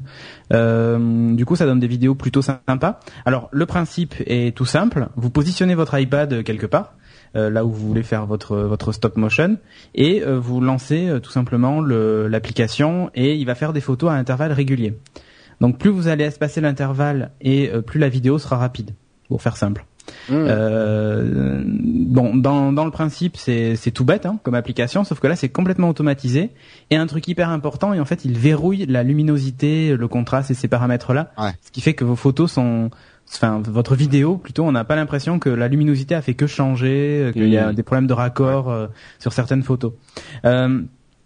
Euh, du coup, ça donne des vidéos plutôt sympas. Alors, le principe est tout simple. Vous positionnez votre iPad quelque part. Euh, là où vous voulez faire votre votre stop motion et vous lancez tout simplement l'application et il va faire des photos à intervalles réguliers. Donc plus vous allez espacer l'intervalle et plus la vidéo sera rapide, pour faire simple. Mmh. Euh, bon, dans, dans le principe, c'est tout bête hein, comme application, sauf que là, c'est complètement automatisé. Et un truc hyper important, et en fait, il verrouille la luminosité, le contraste et ces paramètres-là, ce qui fait que vos photos sont enfin votre vidéo plutôt, on n'a pas l'impression que la luminosité a fait que changer, qu'il y a mmh. des problèmes de raccord euh, sur certaines photos. Euh,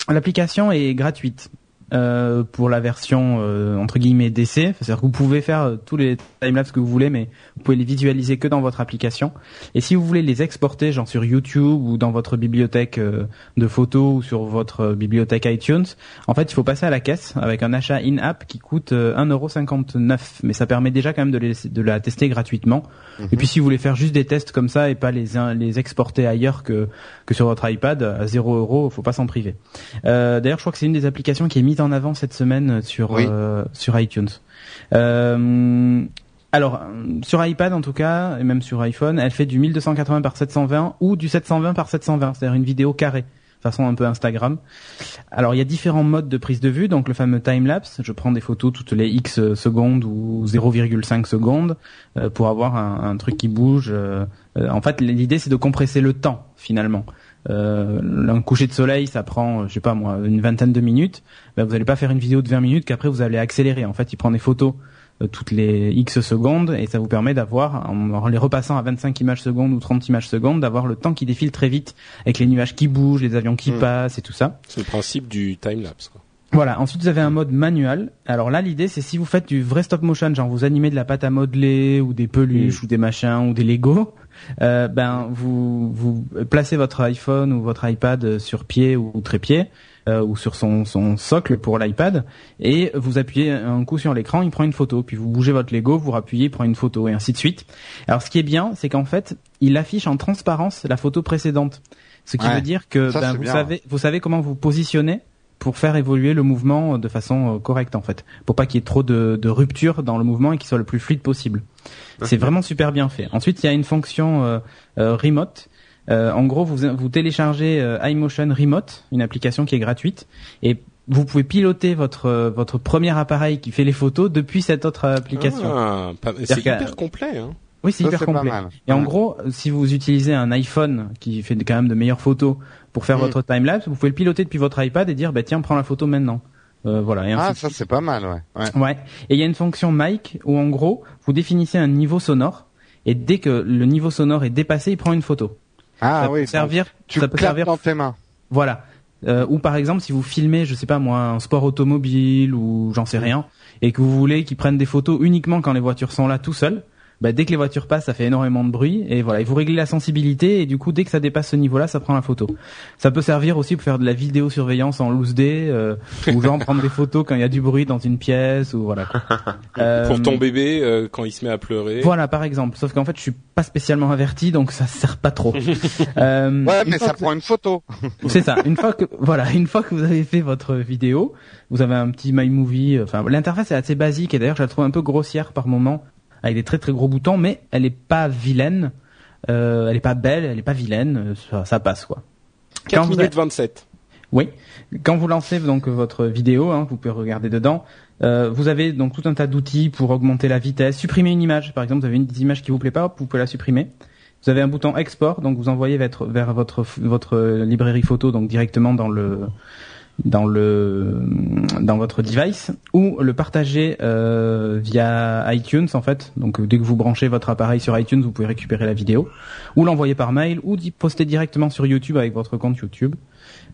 L'application est gratuite. Euh, pour la version euh, entre guillemets d'essai. C'est-à-dire que vous pouvez faire euh, tous les timelapses que vous voulez, mais vous pouvez les visualiser que dans votre application. Et si vous voulez les exporter, genre sur YouTube ou dans votre bibliothèque de photos ou sur votre bibliothèque iTunes, en fait, il faut passer à la caisse avec un achat in-app qui coûte 1,59€. Mais ça permet déjà quand même de, les, de la tester gratuitement. Mhm. Et puis si vous voulez faire juste des tests comme ça et pas les, les exporter ailleurs que, que sur votre iPad à 0€, faut pas s'en priver. D'ailleurs, je crois que c'est une des applications qui est mise en avant cette semaine sur euh, sur iTunes. Euh, alors sur iPad en tout cas et même sur iPhone, elle fait du 1280 par 720 ou du 720 par 720, c'est-à-dire une vidéo carrée façon un peu Instagram. Alors il y a différents modes de prise de vue, donc le fameux time lapse, je prends des photos toutes les X secondes ou 0,5 secondes euh, pour avoir un, un, truc qui bouge. en fait, l'idée c'est de compresser le temps finalement. Euh, un coucher de soleil, ça prend, je sais pas moi, une vingtaine de minutes. Ben, vous n'allez pas faire une vidéo de 20 minutes qu'après vous allez accélérer. En fait, il prend des photos euh, toutes les X secondes et ça vous permet d'avoir, en les repassant à 25 images secondes ou 30 images secondes, d'avoir le temps qui défile très vite avec les nuages qui bougent, les avions qui hmm. passent et tout ça. C'est le principe du time-lapse. Voilà. Ensuite, vous avez un mode manuel. Alors là, l'idée, c'est si vous faites du vrai stop motion, genre vous animez de la pâte à modeler ou des peluches hmm. ou des machins ou des Lego, euh, ben vous vous placez votre iPhone ou votre iPad sur pied ou trépied euh, ou sur son, son socle pour l'iPad et vous appuyez un coup sur l'écran, il prend une photo, puis vous bougez votre Lego, vous rappuyez, il prend une photo et ainsi de suite. Alors ce qui est bien, c'est qu'en fait, il affiche en transparence la photo précédente. Ce qui veut dire que ben, vous savez vous savez comment vous positionnez pour faire évoluer le mouvement de façon euh, correcte en fait, pour pas qu'il y ait trop de, de rupture dans le mouvement et qu'il soit le plus fluide possible. C'est vraiment super bien fait. Ensuite, il y a une fonction euh, euh, remote. en gros, vous, vous téléchargez iMotion Remote, une application qui est gratuite, et vous pouvez piloter votre votre premier appareil qui fait les photos depuis cette autre application. Ah, c'est hyper complet. Hein. Oui, c'est hyper complet. Et en gros, si vous utilisez un iPhone qui fait quand même de meilleures photos pour faire mm. votre timelapse, vous pouvez le piloter depuis votre iPad et dire bah tiens, prends la photo maintenant. Euh, voilà. Et ah, ça c'est pas mal, ouais. ouais. Ouais. Et il y a une fonction mic où en gros, vous définissez un niveau sonore et dès que le niveau sonore est dépassé, il prend une photo. Ah ça oui. Peut servir. Tu ça peut servir dans tes mains. Voilà. Euh, ou par exemple, si vous filmez, je sais pas moi, un sport automobile ou j'en sais rien, et que vous voulez qu'ils prennent des photos uniquement quand les voitures sont là tout seuls, bah, dès que les voitures passent, ça fait énormément de bruit. Et voilà, il faut régler la sensibilité. Et du coup, dès que ça dépasse ce niveau-là, ça prend la photo. Ça peut servir aussi pour faire de la vidéosurveillance en loose day, euh, ou genre prendre des photos quand il y a du bruit dans une pièce, ou voilà. Euh, pour ton bébé euh, quand il se met à pleurer. Voilà, par exemple. Sauf qu'en fait, je suis pas spécialement averti, donc ça sert pas trop. euh, ouais, mais ça prend une photo. C'est ça. Une fois que voilà, une fois que vous avez fait votre vidéo, vous avez un petit My Movie. Enfin, l'interface est assez basique et d'ailleurs, je la trouve un peu grossière par moment avec des très très gros boutons, mais elle est pas vilaine, euh, elle est pas belle, elle est pas vilaine, euh, ça, passe quoi. 4 minutes 27. Oui. Quand vous lancez donc votre vidéo, hein, vous pouvez regarder dedans. Euh, vous avez donc tout un tas d'outils pour augmenter la vitesse, supprimer une image. Par exemple, vous avez une image qui vous plaît pas, vous pouvez la supprimer. Vous avez un bouton export, donc vous envoyez vers, vers votre votre librairie photo donc directement dans le dans le dans votre device ou le partager euh, via iTunes en fait. Donc dès que vous branchez votre appareil sur iTunes, vous pouvez récupérer la vidéo ou l'envoyer par mail ou poster directement sur YouTube avec votre compte YouTube.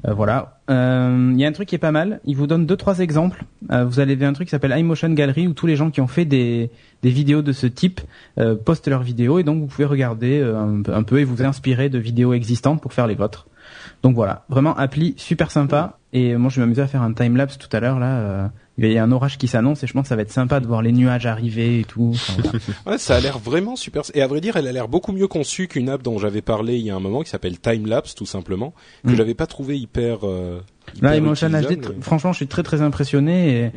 Euh, voilà. Euh, il y a un truc qui est pas mal. Il vous donne deux trois exemples. Euh, vous allez voir un truc qui s'appelle iMotion Gallery où tous les gens qui ont fait des des vidéos de ce type postent leurs vidéos et donc vous pouvez regarder un, un peu et vous inspirer de vidéos existantes pour faire les vôtres. Donc voilà, vraiment appli super sympa. Et moi je vais m'amuser à faire un time lapse tout à l'heure là, euh, il y a un orage qui s'annonce et je pense que ça va être sympa de voir les nuages arriver et tout. ouais, ça a l'air vraiment super. Et à vrai dire, elle a l'air beaucoup mieux conçue qu'une app dont j'avais parlé il y a un moment qui s'appelle Timelapse tout simplement, que je mm. j'avais pas trouvé hyper. Euh, Là, Emotion HD, franchement, je suis très très impressionné et, mm.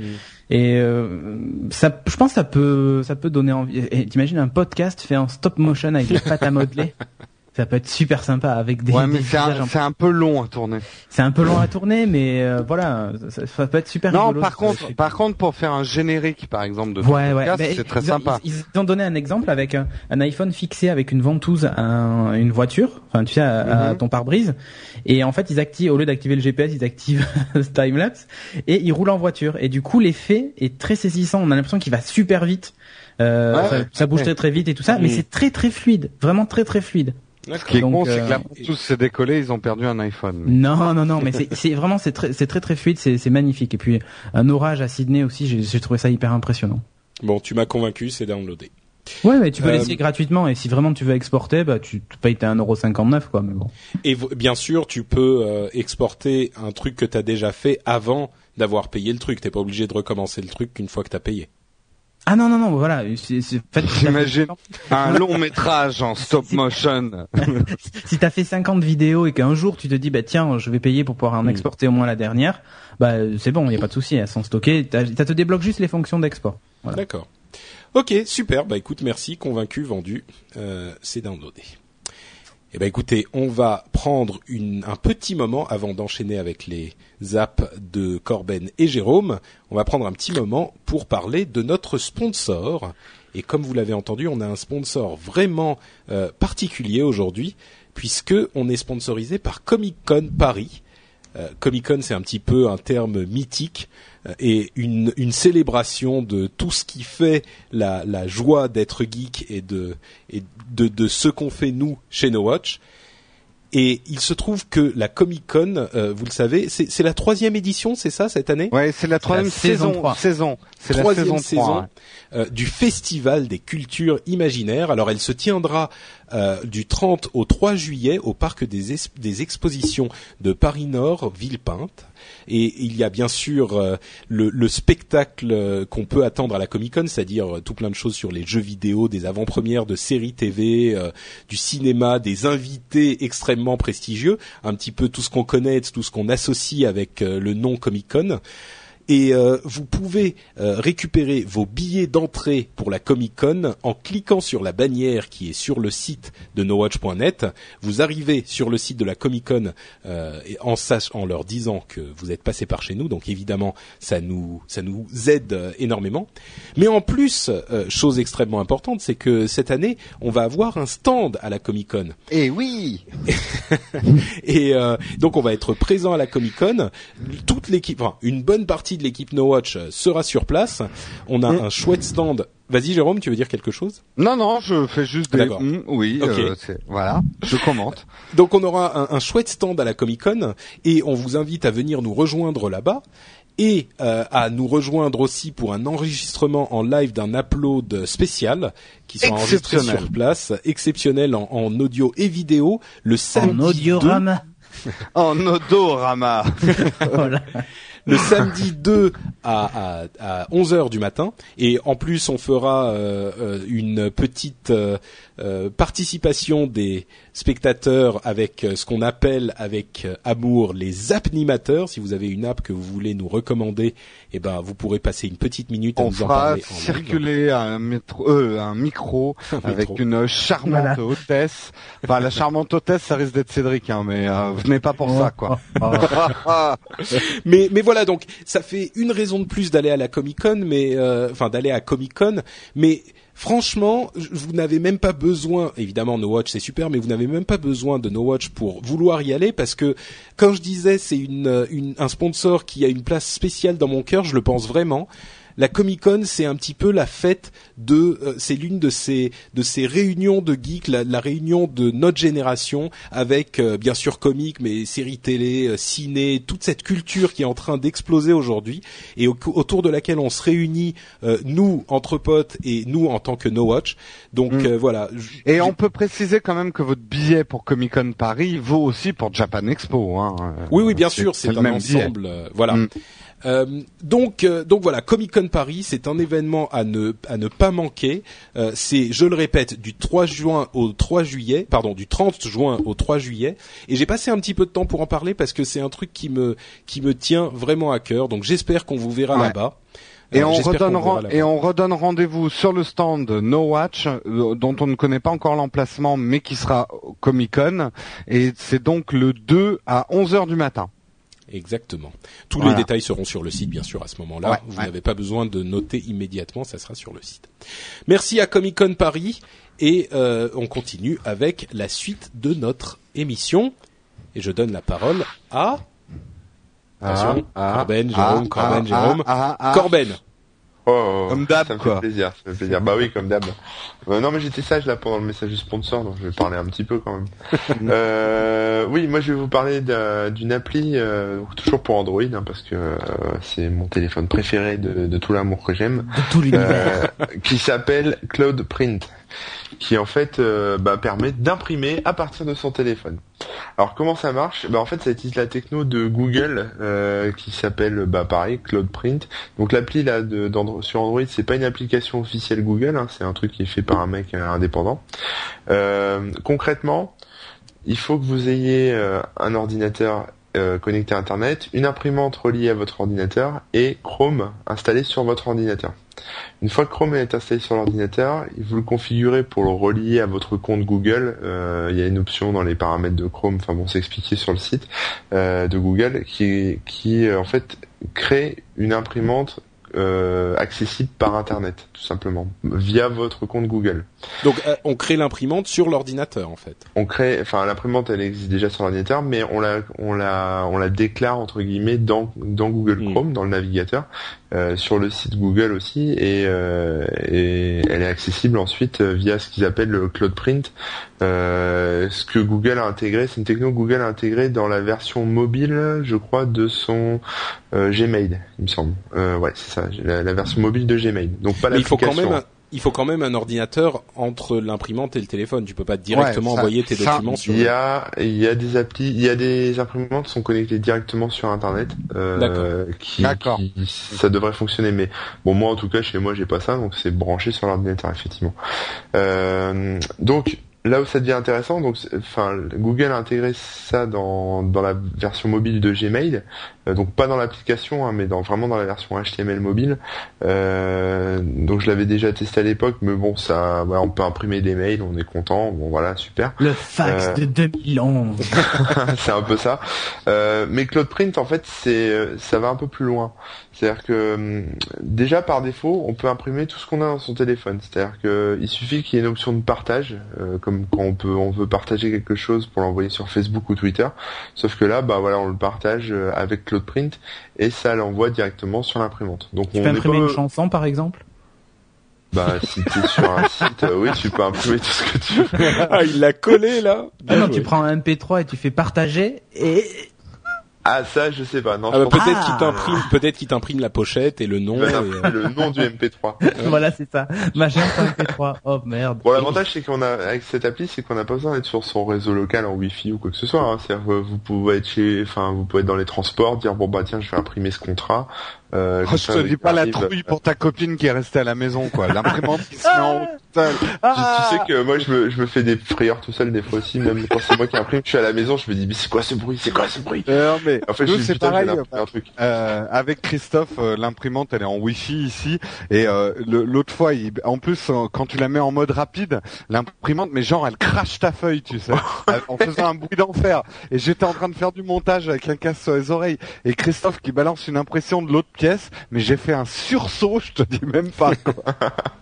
et euh, ça, je pense, que ça peut ça peut donner envie. Et t'imagines un podcast fait en stop motion avec des pattes à modeler? ça peut être super sympa avec des. Ouais, mais c'est un, peu long à tourner. C'est un peu long à tourner, mais euh, voilà, ça, peut être super. Non, par contre, par contre, pour faire un générique, par exemple, de ouais, ouais. c'est très sympa. Ils, ont donné un exemple avec un, iPhone fixé avec une ventouse à une voiture, enfin tu sais, à, mhm. ton pare-brise, et en fait ils activent au lieu d'activer le GPS, ils activent time lapse et ils roulent en voiture. Et du coup, l'effet est très saisissant. On a l'impression qu'il va super vite. Euh, ça, bouge très très vite et tout ça, mais c'est très très fluide, vraiment très très fluide. Ce qui est con, c'est que là, euh, tous s'est décollé, ils ont perdu un iPhone. Non, non, non, mais c'est vraiment c'est très c'est très très fluide, c'est magnifique. Et puis un orage à Sydney aussi, j'ai trouvé ça hyper impressionnant. Bon, tu m'as convaincu, c'est downloadé. Ouais, mais tu peux euh, l'essayer gratuitement et si vraiment tu veux exporter, bah tu te payes tes 1,59€ quoi, mais bon. Et bien sûr, tu peux euh, exporter un truc que tu as déjà fait avant d'avoir payé le truc. T'es pas obligé de recommencer le truc qu'une fois que t'as payé. Ah non non non voilà j'imagine un long métrage en stop motion. Si t'as fait 50 vidéos et qu'un jour tu te dis bah tiens je vais payer pour pouvoir en mm. exporter au moins la dernière bah c'est bon il y a pas de souci elles sont stockées. Ça te débloque juste les fonctions d'export. D'accord. Ok super. Bah écoute merci. Convaincu vendu euh, c'est downloadé. Eh ben écoutez, on va prendre une, un petit moment avant d'enchaîner avec les apps de Corben et Jérôme. On va prendre un petit moment pour parler de notre sponsor. Et comme vous l'avez entendu, on a un sponsor vraiment euh, particulier aujourd'hui, puisque on est sponsorisé par Comic Con Paris. Euh, Comic Con, c'est un petit peu un terme mythique euh, et une, célébration de tout ce qui fait la, joie d'être geek et de, et de, de ce qu'on fait nous chez No Watch. Et il se trouve que la Comic Con, euh, vous le savez, c'est la troisième édition, c'est ça cette année? Ouais, c'est la troisième saison. Saison. C'est la saison, saison euh, du Festival des cultures imaginaires. Alors, elle se tiendra euh, du 30 au 3 juillet au parc des, des expositions de Paris Nord, Villepinte. Et il y a bien sûr euh, le, le, spectacle euh, qu'on peut attendre à la Comic Con, c'est-à-dire euh, tout plein de choses sur les jeux vidéo, des avant-premières de séries TV, du cinéma, des invités extrêmement prestigieux, un petit peu tout ce qu'on connaît, tout ce qu'on associe avec le nom Comic Con et euh, vous pouvez euh, récupérer vos billets d'entrée pour la Comic Con en cliquant sur la bannière qui est sur le site de nowatch.net. Vous arrivez sur le site de la Comic Con euh, en, en leur disant que vous êtes passé par chez nous, donc évidemment ça nous ça nous aide énormément. Mais en plus, chose extrêmement importante, c'est que cette année on va avoir un stand à la Comic Con. Et eh oui. et donc on va être présent à la Comic Con. Toute l'équipe, enfin, une bonne partie de l'équipe No Watch euh, sera sur place. On a mm. un chouette stand. Vas-y Jérôme, tu veux dire quelque chose? Non, non, je fais juste des... Mm, oui, euh, voilà, je commente. Donc on aura un, chouette stand à la Comic Con et on vous invite à venir nous rejoindre là-bas et euh, à nous rejoindre aussi pour un enregistrement en live d'un upload spécial qui sera enregistré sur place, exceptionnel en, audio et vidéo, le samedi. En audiorama. en odorama. voilà le samedi 2 à, à, à 11h du matin. Et en plus, on fera euh, euh, une petite euh, participation des spectateurs avec ce qu'on appelle avec amour les appnimateurs. Si vous avez une app que vous voulez nous recommander, eh ben vous pourrez passer une petite minute à nous en parler. On circuler un, métro, euh, un micro avec une charmante hôtesse. Enfin, la charmante hôtesse, ça risque d'être Cédric, hein, mais euh, venez pas pour ça, quoi. mais mais voilà, donc ça fait une raison de plus d'aller à la Comic Con, mais euh, enfin d'aller à Comic Con, mais franchement, vous n'avez même pas besoin, évidemment No Watch c'est super, mais vous n'avez même pas besoin de No Watch pour vouloir y aller parce que, quand je disais, c'est une, un sponsor qui a une place spéciale dans mon cœur, je le pense vraiment la Comic Con c'est un petit peu la fête de, euh, c'est l'une de ces de ces réunions de geeks, la, réunion de notre génération avec euh, bien sûr comics, mais séries télé, euh, ciné, toute cette culture qui est en train d'exploser aujourd'hui et autour de laquelle on se réunit nous entre potes et nous en tant que No Watch. Donc mm. voilà. Et on peut préciser quand même que votre billet pour Comic Con Paris vaut aussi pour Japan Expo. Hein. Oui oui bien sûr, c'est un ensemble. voilà. Mm. Euh, donc, euh, donc voilà, Comic Con Paris, c'est un événement à ne à ne pas manquer. Euh, c'est, je le répète, du 3 juin au 3 juillet, pardon, du 30 juin au 3 juillet. Et j'ai passé un petit peu de temps pour en parler parce que c'est un truc qui me qui me tient vraiment à cœur. Donc j'espère qu'on vous verra là-bas. Et on, redonne et on redonne rendez-vous sur le stand No Watch, dont on ne connaît pas encore l'emplacement, mais qui sera Comic Con. Et c'est donc le 2 à 11 heures du matin. Exactement. Tous les détails seront sur le site, bien sûr, à ce moment-là. Vous n'avez pas besoin de noter immédiatement, ça sera sur le site. Merci à Comic Con Paris et euh, on continue avec la suite de notre émission. Et je donne la parole à... Attention, ah, Corben, ah, Jérôme, Corben, ah, Jérôme. Corben. Oh, comme d'hab, ça me fait plaisir, ça me fait plaisir. Bah oui, comme d'hab. Euh, non, mais j'étais sage là pendant le message du sponsor, donc je vais parler un petit peu quand même. euh, oui, moi je vais vous parler d'une appli, euh, toujours pour Android, hein, parce que euh, c'est mon téléphone préféré de, de tout l'amour que j'aime. De tout l'univers. qui s'appelle Cloud Print qui en fait euh, bah, permet d'imprimer à partir de son téléphone. Alors comment ça marche? Bah, En fait ça utilise la techno de Google euh, qui s'appelle bah, pareil Cloud Print. Donc l'appli là sur Android c'est pas une application officielle Google, hein, c'est un truc qui est fait par un mec euh, indépendant. concrètement, il faut que vous ayez un ordinateur connecté à Internet, une imprimante reliée à votre ordinateur et Chrome installé sur votre ordinateur. Une fois que Chrome est installé sur l'ordinateur, vous le configurez pour le relier à votre compte Google. Euh, il y a une option dans les paramètres de Chrome, enfin bon, c'est expliqué sur le site euh, de Google, qui, qui euh, en fait crée une imprimante euh, accessible par internet tout simplement via votre compte Google. Donc euh, on crée l'imprimante sur l'ordinateur en fait. On crée enfin l'imprimante elle existe déjà sur l'ordinateur mais on la on la on la déclare entre guillemets dans dans Google hmm. Chrome dans le navigateur euh, sur le site Google aussi et, et elle est accessible ensuite via ce qu'ils appellent le Cloud Print ce que Google a intégré c'est une techno que Google a intégré dans la version mobile je crois de son Gmail il me semble ouais c'est ça la, version mobile de Gmail. Donc pas l'application. Il faut quand même il faut quand même un ordinateur entre l'imprimante et le téléphone. Tu peux pas directement envoyer tes documents sur. Il y a il y a des applis, il y a des imprimantes qui sont connectées directement sur Internet. Euh, qui, ça devrait fonctionner. Mais bon moi en tout cas chez moi j'ai pas ça donc c'est branché sur l'ordinateur effectivement. Euh, donc là où ça devient intéressant, donc, enfin, Google a intégré ça dans, dans la version mobile de Gmail, euh, donc pas dans l'application, hein, mais dans vraiment dans la version HTML mobile. Euh, donc je l'avais déjà testé à l'époque, mais bon, ça, on peut imprimer des mails, on est content, bon voilà, super. Le fax euh, de 2011. c'est un peu ça. mais Cloud Print, en fait, c'est, ça va un peu plus loin. C'est-à-dire que hum, déjà par défaut, on peut imprimer tout ce qu'on a dans son téléphone. C'est-à-dire que il suffit qu'il y ait une option de partage, comme quand on peut, on veut partager quelque chose pour l'envoyer sur Facebook ou Twitter. Sauf que là, bah voilà, on le partage avec Cloud print et ça l'envoie directement sur l'imprimante. Donc tu peux imprimer une chanson par exemple? Bah, si es sur un site, euh, oui, tu peux imprimer tout ce que tu veux. Ah, il l'a collé, là. Ah non, tu prends un MP3 et tu fais partager et ah ça je sais pas non. Ah, bah, peut-être qu'il t'imprime peut-être qu'il t'imprime la pochette et le nom. Et... le nom du MP3. voilà c'est ça. Machin MP3. Oh merde. Bon l'avantage c'est qu'on a avec cette appli c'est qu'on n'a pas besoin d'être sur son réseau local en Wi-Fi ou quoi que ce soit. Hein. C'est-à-dire vous pouvez être chez, enfin vous pouvez être dans les transports, dire bon bah tiens je vais imprimer ce contrat. Euh, oh, je te dis pas la trouille pour ta copine qui est restée à la maison quoi. L'imprimante qui se met en tu, sais que moi je me, je me fais des frayeurs tout seul des fois aussi même quand c'est moi qui imprime. Je suis à la maison je me dis mais c'est quoi ce bruit? C'est quoi ce bruit? Non mais en fait, c'est pareil un truc. Euh, avec Christophe euh, l'imprimante elle est en wifi ici. Et euh, l'autre fois il, en plus euh, quand tu la mets en mode rapide l'imprimante mais genre elle crache ta feuille tu sais. En faisant un bruit d'enfer. Et j'étais en train de faire du montage avec un casque sur les oreilles et Christophe qui balance une impression de l'autre pièce mais j'ai fait un sursaut je te dis même pas quoi.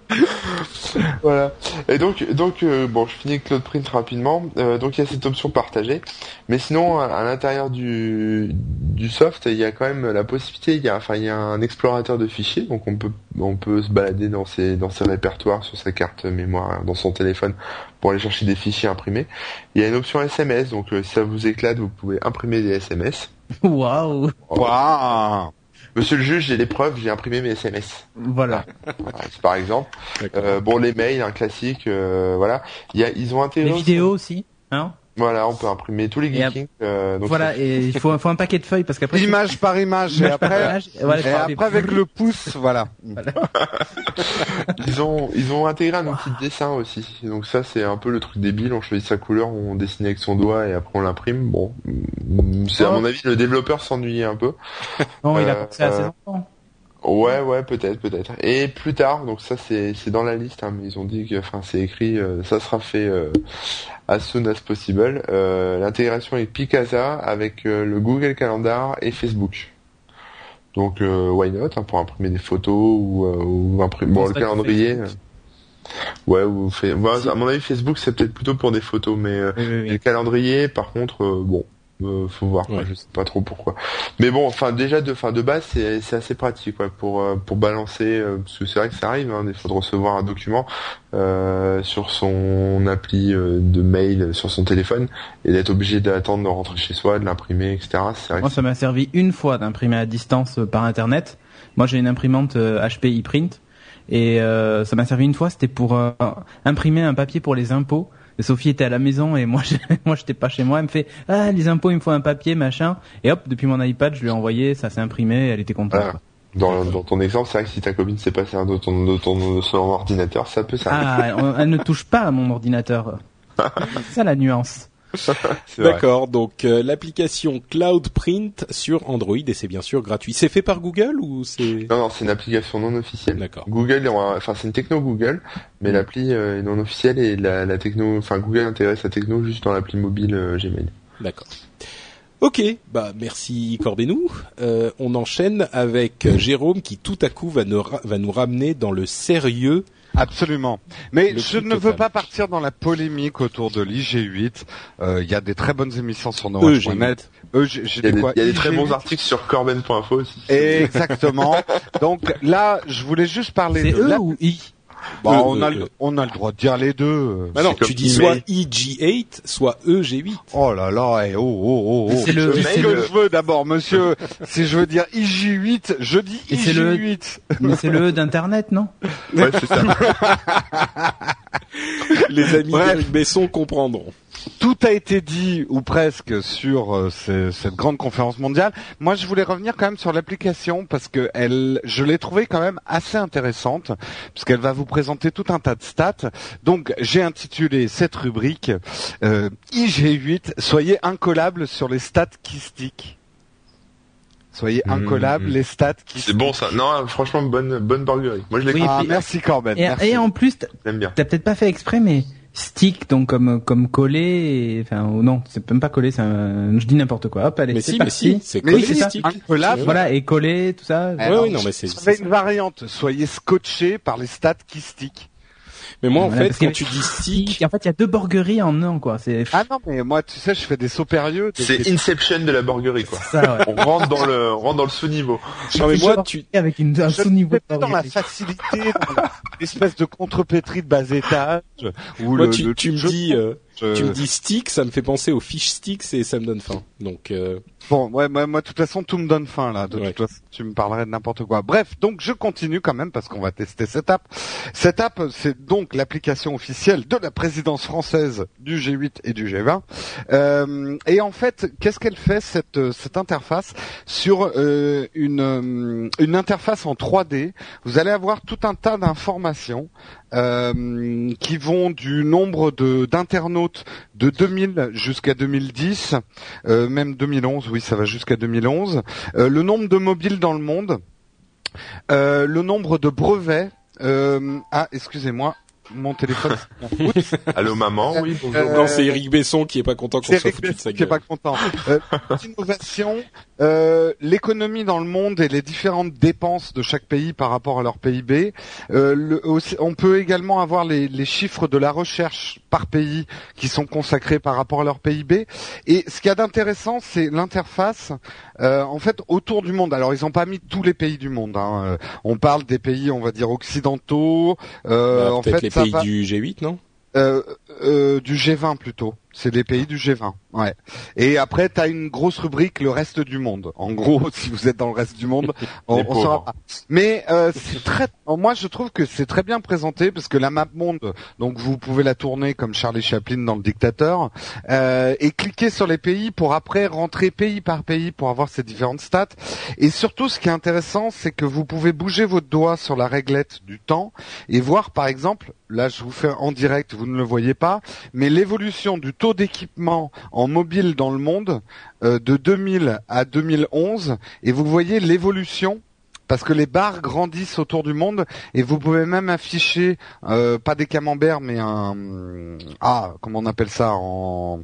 voilà. Et donc, donc euh, bon, je finis Cloud Print rapidement. Euh, donc il y a cette option partagée, mais sinon à, l'intérieur du, du soft, il y a quand même la possibilité. Il y a, enfin, il y a un explorateur de fichiers, donc on peut, on peut se balader dans ses, dans ses répertoires sur sa carte mémoire, dans son téléphone, pour aller chercher des fichiers imprimés. Il y a une option SMS, donc euh, si ça vous éclate, vous pouvez imprimer des SMS. Waouh. Waouh. Monsieur le juge, j'ai les preuves, j'ai imprimé mes SMS. Voilà. par exemple. Euh, bon, les mails, un classique, euh, voilà. Il y a, ils ont intégré. Les vidéos aussi, hein? Voilà, on peut imprimer tous les geekings. Euh, voilà, et il faut, faut un paquet de feuilles parce qu'après image par image et après, et après avec le pouce, voilà. ils ont ils ont intégré un outil de dessin aussi. Donc ça c'est un peu le truc débile. On choisit sa couleur, on dessine avec son doigt et après on l'imprime. Bon, c'est à mon avis le développeur s'ennuyait un peu. Non, il a pensé à ses euh, enfants. Ouais, ouais, peut-être, peut-être. Et plus tard, donc ça c'est c'est dans la liste, hein, mais ils ont dit que, enfin c'est écrit, euh, ça sera fait euh, as soon as possible. Euh, L'intégration avec Picasa, avec euh, le Google Calendar et Facebook. Donc why not hein, pour imprimer des photos ou, ou imprimer bon, le calendrier. Ouais, ou fait. à mon avis, Facebook c'est peut-être plutôt pour des photos, mais le calendrier, par contre, bon, euh, faut voir, je sais pas trop pourquoi. Mais bon, enfin déjà de, fin de base, c'est, c'est assez pratique quoi, pour euh, pour balancer, euh, parce que c'est vrai que ça arrive, hein, des fois de recevoir un document sur son appli de mail, sur son téléphone, et d'être obligé d'attendre de rentrer chez soi, de l'imprimer, etc. C'est Moi, ça m'a servi une fois d'imprimer à distance par internet. Moi, j'ai une imprimante HP ePrint, et ça m'a servi une fois. C'était pour imprimer un papier pour les impôts Sophie était à la maison et moi, moi, j'étais pas chez moi. Elle me fait, ah, les impôts, il me faut un papier, machin. Et hop, depuis mon iPad, je lui ai envoyé, ça s'est imprimé, elle était contente. Ah, dans, dans, ton exemple, c'est vrai que si ta copine s'est passée un de ton, de ton, son ordinateur, ça peut ça. Ah, elle ne touche pas à mon ordinateur. c'est ça la nuance. D'accord, donc euh, l'application Cloud Print sur Android et c'est bien sûr gratuit. C'est fait par Google ou c'est Non non, c'est une application non officielle. D'accord. Google, enfin c'est une techno Google, mais mm. l'appli euh, est non officielle et la, la techno, enfin Google intéresse sa techno juste dans l'appli mobile euh, Gmail. D'accord. Ok, bah merci Corbenou. on enchaîne avec Jérôme qui tout à coup va nous, va nous ramener dans le sérieux Absolument. Mais je ne veux pas partir dans la polémique autour de l'IG8. Euh, il y a des très bonnes émissions sur NoWatch.net. E il y a des, très bons articles sur Corben.info aussi. Exactement. Donc là, je voulais juste parler de... E ou I? Bah, on, a le, on a le droit de dire les deux. Bah non, tu dis soit IG8, soit EG8. Oh là là, et oh oh oh. oh. C'est le, ce que je veux d'abord, monsieur. si je veux dire IG8, je dis IG8. Mais c'est le E d'internet, non Ouais, c'est ça. Les amis d'Eric Besson comprendront tout a été dit ou presque sur euh, cette grande conférence mondiale. Moi, je voulais revenir quand même sur l'application parce que elle, je l'ai trouvée quand même assez intéressante puisqu'elle va vous présenter tout un tas de stats. Donc, j'ai intitulé cette rubrique euh, IG8. Soyez incollables sur les stats kystiques. Soyez mmh, incollables, mmh. les stats qui. C'est bon ça. Non, franchement, bonne bonne burgerie. Moi, je l'ai oui, ah, merci Corben. Et, et en plus, t'as peut-être pas fait exprès, mais stick donc comme comme collé enfin ou non c'est même pas collé c'est je dis n'importe quoi. Hop allez mais si mais si c'est collé stick voilà et collé tout ça. Oui oui non mais c'est une variante soyez scotché par les stats qui stick mais moi, en fait, quand tu dis stick, en fait, il y a deux borgueries en un, quoi. C'est ah non, mais moi, tu sais, je fais des sauts périeux. C'est Inception de la borguerie, quoi. Ça, ouais. On rentre dans le, on rentre dans le sous-niveau. Non mais moi, tu avec une, un sous-niveau. dans la facilité, l'espèce de contrepétrie de bas étage. Où moi, le, tu, tu me dis, euh, tu me dis stick, ça me fait penser aux fish sticks et ça me donne faim. Donc. Euh... Bon, ouais, moi, moi, de toute façon, tout me donne faim là. De toute façon, tu me parlerais de n'importe quoi. Bref, donc je continue quand même parce qu'on va tester cette app. Cette app, c'est donc l'application officielle de la présidence française du G8 et du G20. Euh, et en fait, qu'est-ce qu'elle fait cette cette interface? Sur euh, une euh, une interface en 3D Vous allez avoir tout un tas d'informations euh, qui vont du nombre de d'internautes de 2000 jusqu'à 2010, euh, même 2011, oui, ça va jusqu'à 2011, euh, le nombre de mobiles dans le monde, le nombre de brevets. ah, excusez-moi, mon téléphone. Allô maman, oui. Bonjour. non, c'est Eric Besson qui est pas content qu'on soit foutu de sa gueule. Qui est pas content. Euh, innovation, euh, l'économie dans le monde et les différentes dépenses de chaque pays par rapport à leur PIB. Euh, le, on peut également avoir les, les, chiffres de la recherche par pays qui sont consacrés par rapport à leur PIB. Et ce qu'il y a d'intéressant, c'est l'interface. Euh, en fait, autour du monde. Alors, ils n'ont pas mis tous les pays du monde. Hein. Euh, on parle des pays, on va dire occidentaux. Euh, bah, en fait, les pays du G8, non? Euh, euh, du G20 plutôt. c'est les pays du G20. Ouais. Et après, tu as une grosse rubrique le reste du monde. En gros, si vous êtes dans le reste du monde, on, on saura pas. Mais euh, c'est très. Moi, je trouve que c'est très bien présenté parce que la map monde, donc vous pouvez la tourner comme Charlie Chaplin dans Le Dictateur euh, et cliquer sur les pays pour après rentrer pays par pays pour avoir ces différentes stats. Et surtout, ce qui est intéressant, c'est que vous pouvez bouger votre doigt sur la réglette du temps et voir, par exemple, là, je vous fais en direct, vous ne le voyez pas, mais l'évolution du taux d'équipement en mobile dans le monde euh, de 2000 à 2011 et vous voyez l'évolution parce que les barres grandissent autour du monde. Et vous pouvez même afficher euh, pas des camemberts mais un ah comment on appelle ça en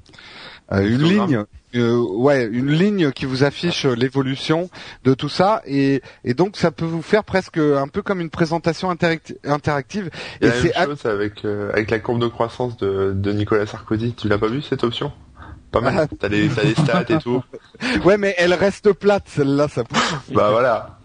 euh, une ligne ouais une ligne qui vous affiche l'évolution de tout ça. Et, et donc ça peut vous faire presque un peu comme une présentation interactive. Et c'est chose avec avec la courbe de croissance de, de Nicolas Sarkozy. Tu l'as pas vu cette option? Pas mal. T'as des, t'as des stats et tout. Ouais, mais elle reste plate, celle-là, ça Bah voilà.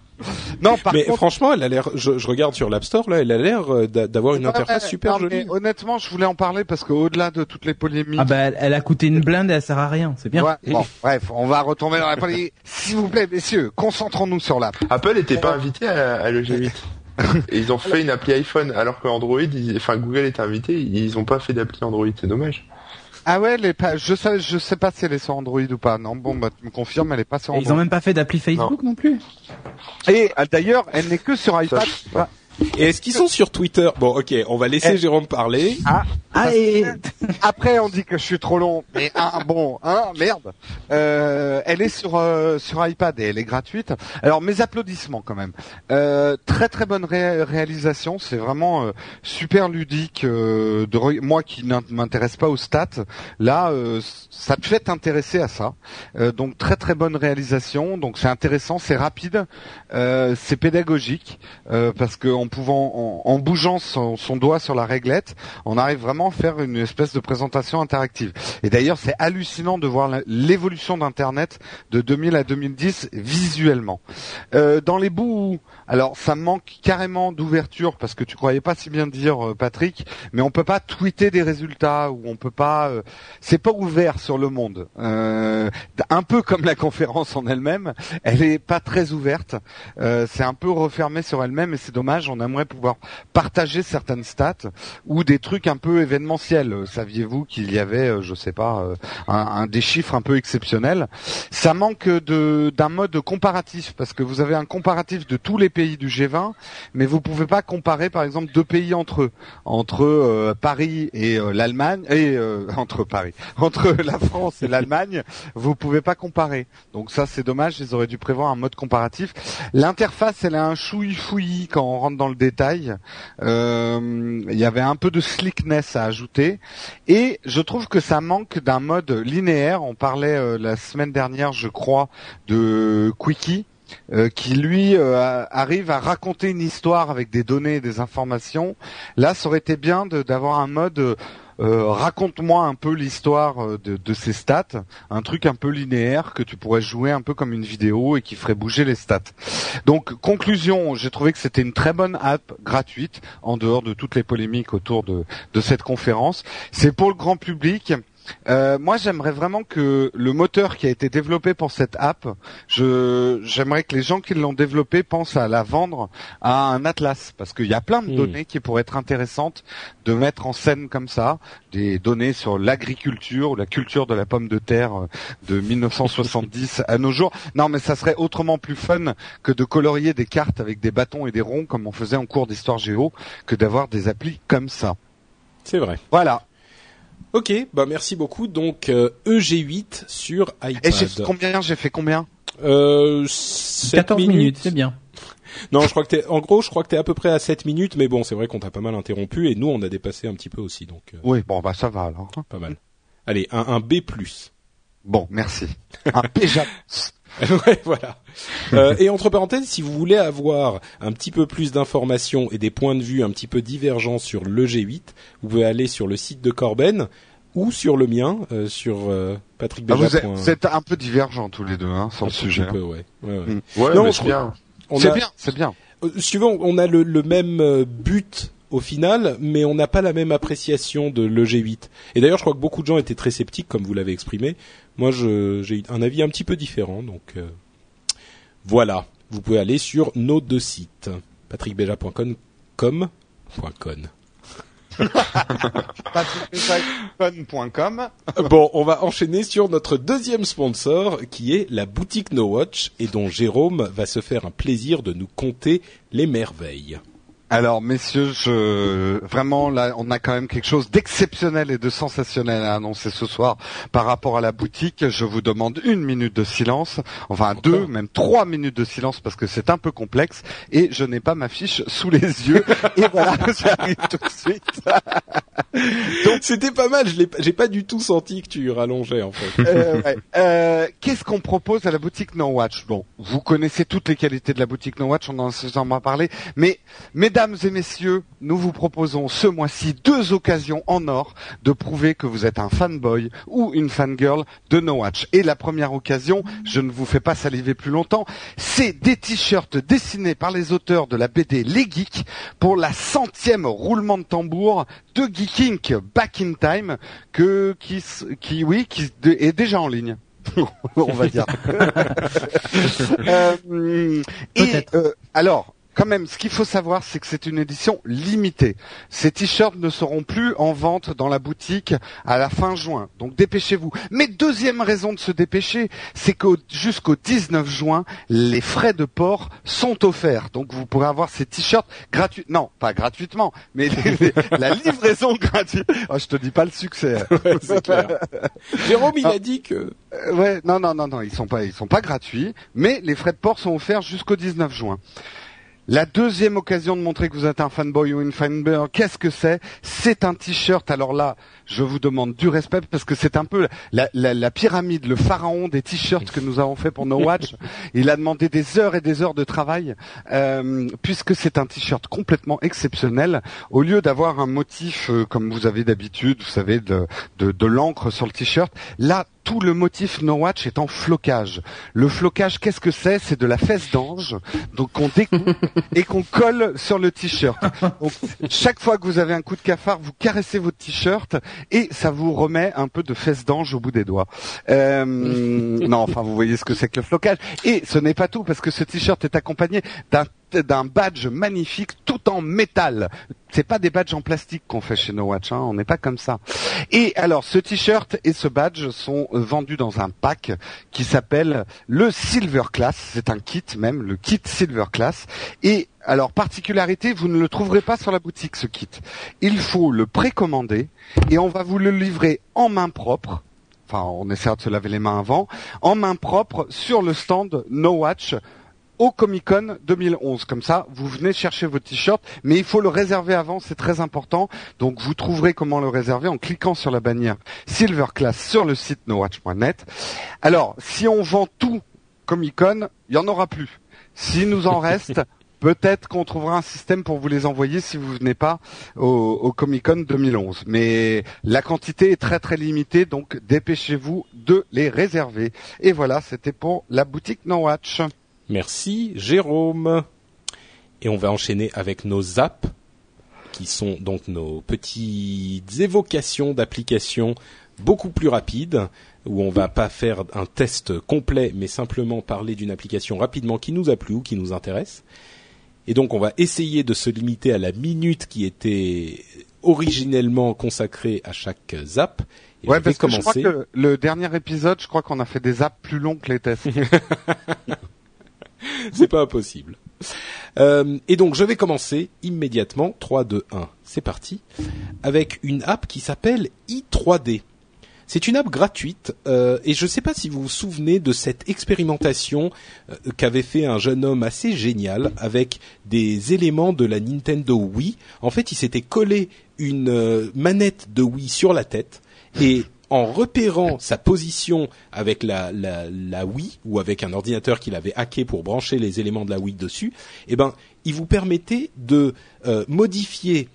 Non, par mais franchement, elle a l'air. Je, je, regarde sur l'App Store là, elle a l'air euh, d'avoir une interface super jolie. honnêtement, je voulais en parler parce qu'au-delà de toutes les polémiques. Ah bah, elle, a coûté une blinde et elle sert à rien, c'est bien. Ouais, bon, bref, on va retomber dans la polémique. S'il vous plaît, messieurs, concentrons-nous sur l'app. Apple n'était pas invité à, à l'EG8. et ils ont fait une appli iPhone alors que Android, enfin Google était invité, ils ont pas fait d'appli Android, c'est dommage. Ah ouais, les je sais, je sais pas si elle est sur Android ou pas. Non, bon, bah, tu me confirmes, elle est pas sur Android. ils ont même pas fait d'appli Facebook non, plus. Et ah, d'ailleurs, elle n'est que sur iPad. Et est-ce qu'ils sont sur Twitter? Bon, ok, on va laisser eh. Jérôme parler. Ah, ah après on dit que je suis trop long, mais ah, bon, hein, merde. Euh, elle est sur euh, sur iPad et elle est gratuite. Alors mes applaudissements quand même. Euh, très très bonne réalisation, c'est vraiment euh, super ludique. Euh, de moi qui ne m'intéresse pas aux stats, là ça te fait t'intéresser à ça. donc très très bonne réalisation. Donc c'est intéressant, c'est rapide, c'est pédagogique parce que en pouvant, en, bougeant son, doigt sur la réglette, on arrive vraiment à faire une espèce de présentation interactive. Et d'ailleurs, c'est hallucinant de voir l'évolution d'Internet de 2000 à 2010 visuellement. Euh, dans les bouts, alors ça manque carrément d'ouverture parce que tu croyais pas si bien dire, euh, Patrick, mais on peut pas tweeter des résultats ou on peut pas, euh, c'est pas ouvert sur le monde. un peu comme la conférence en elle-même, elle est pas très ouverte. c'est un peu refermé sur elle-même et c'est dommage on aimerait pouvoir partager certaines stats ou des trucs un peu événementiels. Saviez-vous qu'il y avait, euh, je sais pas, euh, un, des chiffres un peu exceptionnels? Ça manque de d'un mode comparatif parce que vous avez un comparatif de tous les pays du G20, mais vous pouvez pas comparer par exemple deux pays entre eux, entre euh, Paris et l'Allemagne et entre Paris, entre la France et l'Allemagne, vous pouvez pas comparer. Donc ça c'est dommage, ils auraient dû prévoir un mode comparatif. L'interface elle a un chouille fouillis quand on rentre dans le détail. Euh, il y avait un peu de slickness à ajouter et je trouve que ça manque d'un mode linéaire. On parlait euh, la semaine dernière, je crois, de Quickie. Euh, qui lui arrive à raconter une histoire avec des données et des informations. Là, ça aurait été bien d'avoir un mode euh, raconte-moi un peu l'histoire euh, de, ces stats, un truc un peu linéaire que tu pourrais jouer un peu comme une vidéo et qui ferait bouger les stats. Donc conclusion, j'ai trouvé que c'était une très bonne app gratuite en dehors de toutes les polémiques autour de, de cette conférence. C'est pour le grand public. Euh, moi, j'aimerais vraiment que le moteur qui a été développé pour cette app, je, j'aimerais que les gens qui l'ont développé pensent à la vendre à un atlas, parce qu'il y a plein de hmm. données qui pourraient être intéressantes de mettre en scène comme ça, des données sur l'agriculture ou la culture de la pomme de terre euh, de 1970 à nos jours. Non, mais ça serait autrement plus fun que de colorier des cartes avec des bâtons et des ronds comme on faisait en cours d'histoire géo, que d'avoir des applis comme ça. C'est vrai. Voilà. Ok, bah merci beaucoup. Donc EG8 euh, e sur iPad. Et j'ai combien? J'ai fait combien? Euh, 14 minutes, c'est bien. Non, je crois que t'es, en gros, je crois que t'es à peu près à 7 minutes, mais bon, c'est vrai qu'on t'a pas mal interrompu et nous, on a dépassé un petit peu aussi, donc. Euh, oui, bon, bah ça va alors. Pas mal. Allez, un, un B+. Bon, merci. Un P ouais, voilà. Euh, et entre parenthèses, si vous voulez avoir un petit peu plus d'informations et des points de vue un petit peu divergents sur le G8, vous pouvez aller sur le site de Corben ou sur le mien, euh, sur euh, Patrick ah, vous, êtes, un peu divergents tous les deux, hein, sur le sujet. Peu, ouais. Ouais, ouais. Mm. ouais c'est bien. C'est bien, c'est bien. Euh, suivant, on a le, le même euh, but au final, mais on n'a pas la même appréciation de l'EG8. Et d'ailleurs, je crois que beaucoup de gens étaient très sceptiques, comme vous l'avez exprimé. Moi, j'ai un avis un petit peu différent, donc euh, voilà. Vous pouvez aller sur nos deux sites, patrickbeja.com, .com. bon, on va enchaîner sur notre deuxième sponsor qui est la boutique No Watch et dont Jérôme va se faire un plaisir de nous conter les merveilles. Alors, messieurs, je... vraiment, là, on a quand même quelque chose d'exceptionnel et de sensationnel à annoncer ce soir par rapport à la boutique. Je vous demande une minute de silence, enfin deux, même trois minutes de silence parce que c'est un peu complexe et je n'ai pas ma fiche sous les yeux. et voilà, j'arrive tout de suite. Donc, c'était pas mal. Je l'ai, j'ai pas du tout senti que tu rallongeais en fait. Euh, euh, qu'est-ce qu'on propose à la boutique No Watch Bon, vous connaissez toutes les qualités de la boutique No Watch, on en a parlé, mais Mesdames et messieurs, nous vous proposons ce mois-ci deux occasions en or de prouver que vous êtes un fanboy ou une fangirl de No Watch. Et la première occasion, je ne vous fais pas saliver plus longtemps, c'est des t-shirts dessinés par les auteurs de la BD Les Geeks pour la centième roulement de tambour de Back in Time que qui qui oui qui est déjà en ligne. on va dire. euh, et euh, alors, quand même, ce qu'il faut savoir, c'est que c'est une édition limitée. Ces t-shirts ne seront plus en vente dans la boutique à la fin juin. Donc dépêchez-vous. Mais deuxième raison de se dépêcher, c'est que jusqu'au 19 juin, les frais de port sont offerts. Donc vous pourrez avoir ces t-shirts gratuits. Non, pas gratuitement, mais la livraison gratuite. Oh, je te dis pas le succès. Jérôme, il a ah. dit que. Euh, ouais, non, non, non, non, ils sont pas, ils sont pas gratuits, mais les frais de port sont offerts jusqu'au 19 juin. La deuxième occasion de montrer que vous êtes un fanboy ou une fanboy, qu'est-ce que c'est? C'est un t-shirt. Alors là, je vous demande du respect parce que c'est un peu la, pyramide, le pharaon des t-shirts que nous avons fait pour No Watch. Il a demandé des heures et des heures de travail euh, puisque c'est un t-shirt complètement exceptionnel. Au lieu d'avoir un motif euh, comme vous avez d'habitude, vous savez, de, de, de l'encre sur le t-shirt, là tout le motif No Watch est en flocage. Le flocage, qu'est-ce que c'est? C'est de la fesse d'ange, donc qu'on découpe et qu'on colle sur le t-shirt. chaque fois que vous avez un coup de cafard, vous caressez votre t-shirt et ça vous remet un peu de fesse d'ange au bout des doigts. Euh, non, enfin, vous voyez ce que c'est que le flocage. Et ce n'est pas tout parce que ce t-shirt est accompagné d'un d'un badge magnifique tout en métal. C'est pas des badges en plastique qu'on fait chez No Watch, hein, on n'est pas comme ça. Et alors, ce t-shirt et ce badge sont vendus dans un pack qui s'appelle le Silver Class. C'est un kit même, le kit Silver Class. Et alors, particularité, vous ne le trouverez pas sur la boutique, ce kit. Il faut le précommander et on va vous le livrer en main propre enfin on essaiera de se laver les mains avant, en main propre sur le stand No Watch au Comic Con 2011. Comme ça, vous venez chercher votre t-shirt, mais il faut le réserver avant, c'est très important. Donc vous trouverez comment le réserver en cliquant sur la bannière Silver Class sur le site nowatch.net. Alors, si on vend tout Comic Con, il y en aura plus. S'il nous en reste, peut-être qu'on trouvera un système pour vous les envoyer si vous venez pas au, au Comic Con 2011. Mais la quantité est très très limitée, donc dépêchez-vous de les réserver. Et voilà, c'était pour la boutique No Watch. Merci Jérôme. Et on va enchaîner avec nos apps, qui sont donc nos petites évocations d'applications beaucoup plus rapides, où on va pas faire un test complet, mais simplement parler d'une application rapidement qui nous a plu ou qui nous intéresse. Et donc on va essayer de se limiter à la minute qui était originellement consacrée à chaque zap. Et ouais, parce que je crois que le dernier épisode, je crois qu'on a fait des apps plus longs que les tests. c'est pas impossible. Euh, et donc je vais commencer immédiatement, 3, 2, 1, c'est parti, avec une app qui s'appelle i3D. C'est une app gratuite euh, et je ne sais pas si vous vous souvenez de cette expérimentation euh, qu'avait fait un jeune homme assez génial avec des éléments de la Nintendo Wii. En fait, il s'était collé une manette de Wii sur la tête et en repérant sa position avec la, la, Wii ou avec un ordinateur qu'il avait hacké pour brancher les éléments de la Wii dessus, eh ben, il vous permettait de euh, modifier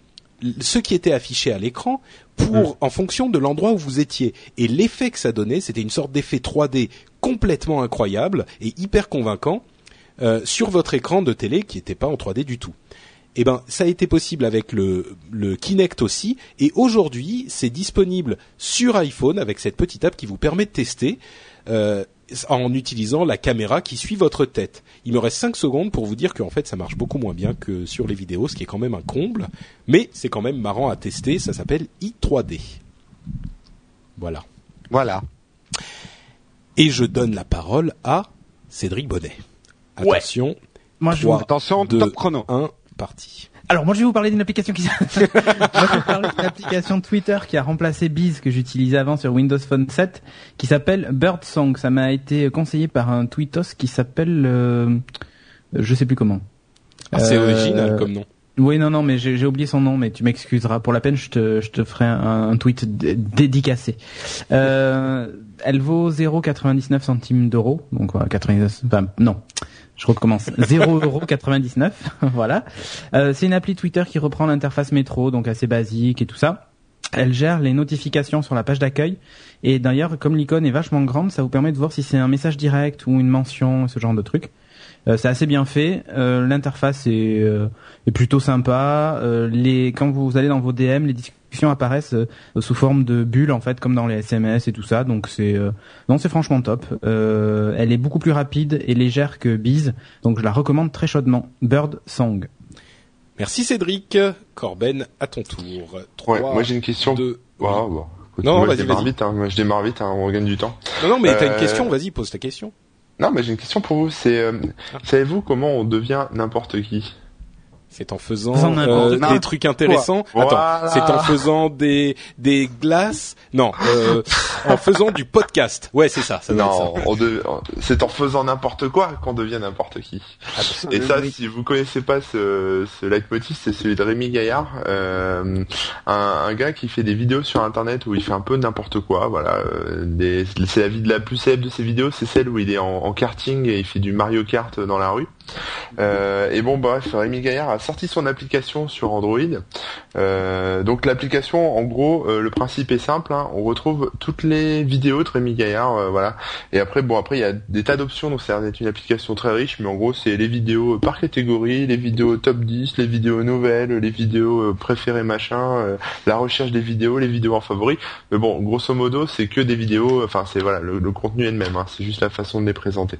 ce qui était affiché à l'écran pour mm. en fonction de l'endroit où vous étiez. Et l'effet que ça donnait, c'était une sorte d'effet 3D complètement incroyable et hyper convaincant euh, sur votre écran de télé qui n'était pas en 3D du tout. Eh ben, ça a été possible avec le, le Kinect aussi. Et aujourd'hui, c'est disponible sur iPhone avec cette petite app qui vous permet de tester. Euh, en utilisant la caméra qui suit votre tête. Il me reste 5 secondes pour vous dire qu'en fait ça marche beaucoup moins bien que sur les vidéos, ce qui est quand même un comble, mais c'est quand même marrant à tester, ça s'appelle i3D. Voilà. Voilà. Et je donne la parole à Cédric Bonnet. Attention. Moi, je 3, attention, top chrono. 1, parti. Alors moi je vais vous parler d'une application qui d'une application Twitter qui a remplacé Biz que j'utilisais avant sur Windows Phone 7 qui s'appelle Birdsong. Ça m'a été conseillé par un tweetos qui s'appelle euh, je sais plus comment. Ah, c'est original comme nom. Oui, non, non, mais j'ai oublié son nom, mais tu m'excuseras. Pour la peine, je te, je te ferai un, tweet dédicacé. Euh, elle vaut 0,99 centimes d'euros, donc 99, enfin, non, je recommence. 0,99€, voilà. Euh, c'est une appli Twitter qui reprend l'interface métro, donc assez basique et tout ça. Elle gère les notifications sur la page d'accueil. Et d'ailleurs, comme l'icône est vachement grande, ça vous permet de voir si c'est un message direct ou une mention, ce genre de truc. Euh, c'est assez bien fait. Euh, l'interface est, est, plutôt sympa. les, quand vous allez dans vos DM, les apparaissent euh, sous forme de bulles en fait comme dans les SMS et tout ça donc c'est euh, non c'est franchement top euh, elle est beaucoup plus rapide et légère que Biz donc je la recommande très chaudement Bird Song merci Cédric Corben à ton tour moi j'ai une question de non, vas-y, je démarre vite, hein. je démarre vite, hein. on gagne du temps. Non, non, mais t'as une question, vas-y, pose ta question. Non, mais j'ai une question pour vous. C'est, ah. savez-vous comment on devient n'importe qui? C'est en faisant euh, des trucs intéressants. Attends, c'est en faisant des des glaces? Non, euh, en faisant du podcast. Ouais, c'est ça. ça non, c'est en faisant n'importe quoi qu'on devient n'importe qui. Et ça, si vous connaissez pas ce, ce leitmotiv, c'est celui de Rémi Gaillard, euh, un, un, gars qui fait des vidéos sur Internet où il fait un peu n'importe quoi. Voilà, euh, c'est la vie de la plus célèbre de ses vidéos, c'est celle où il est en, en karting et il fait du Mario Kart dans la rue. Euh, et bon, bref, Rémi Gaillard a sorti son application sur Android. Euh, donc l'application, en gros, euh, le principe est simple. Hein. on retrouve toutes les vidéos de Rémi Gaillard, voilà. Et après, bon, après il y a des tas d'options. Donc ça une application très riche, mais en gros, c'est les vidéos par catégorie, les vidéos top 10, les vidéos nouvelles, les vidéos préférées machin, la recherche des vidéos, les vidéos en favoris. Mais bon, grosso modo, c'est que des vidéos. Enfin, c'est voilà, le, contenu est le même. Hein. c'est juste la façon de les présenter.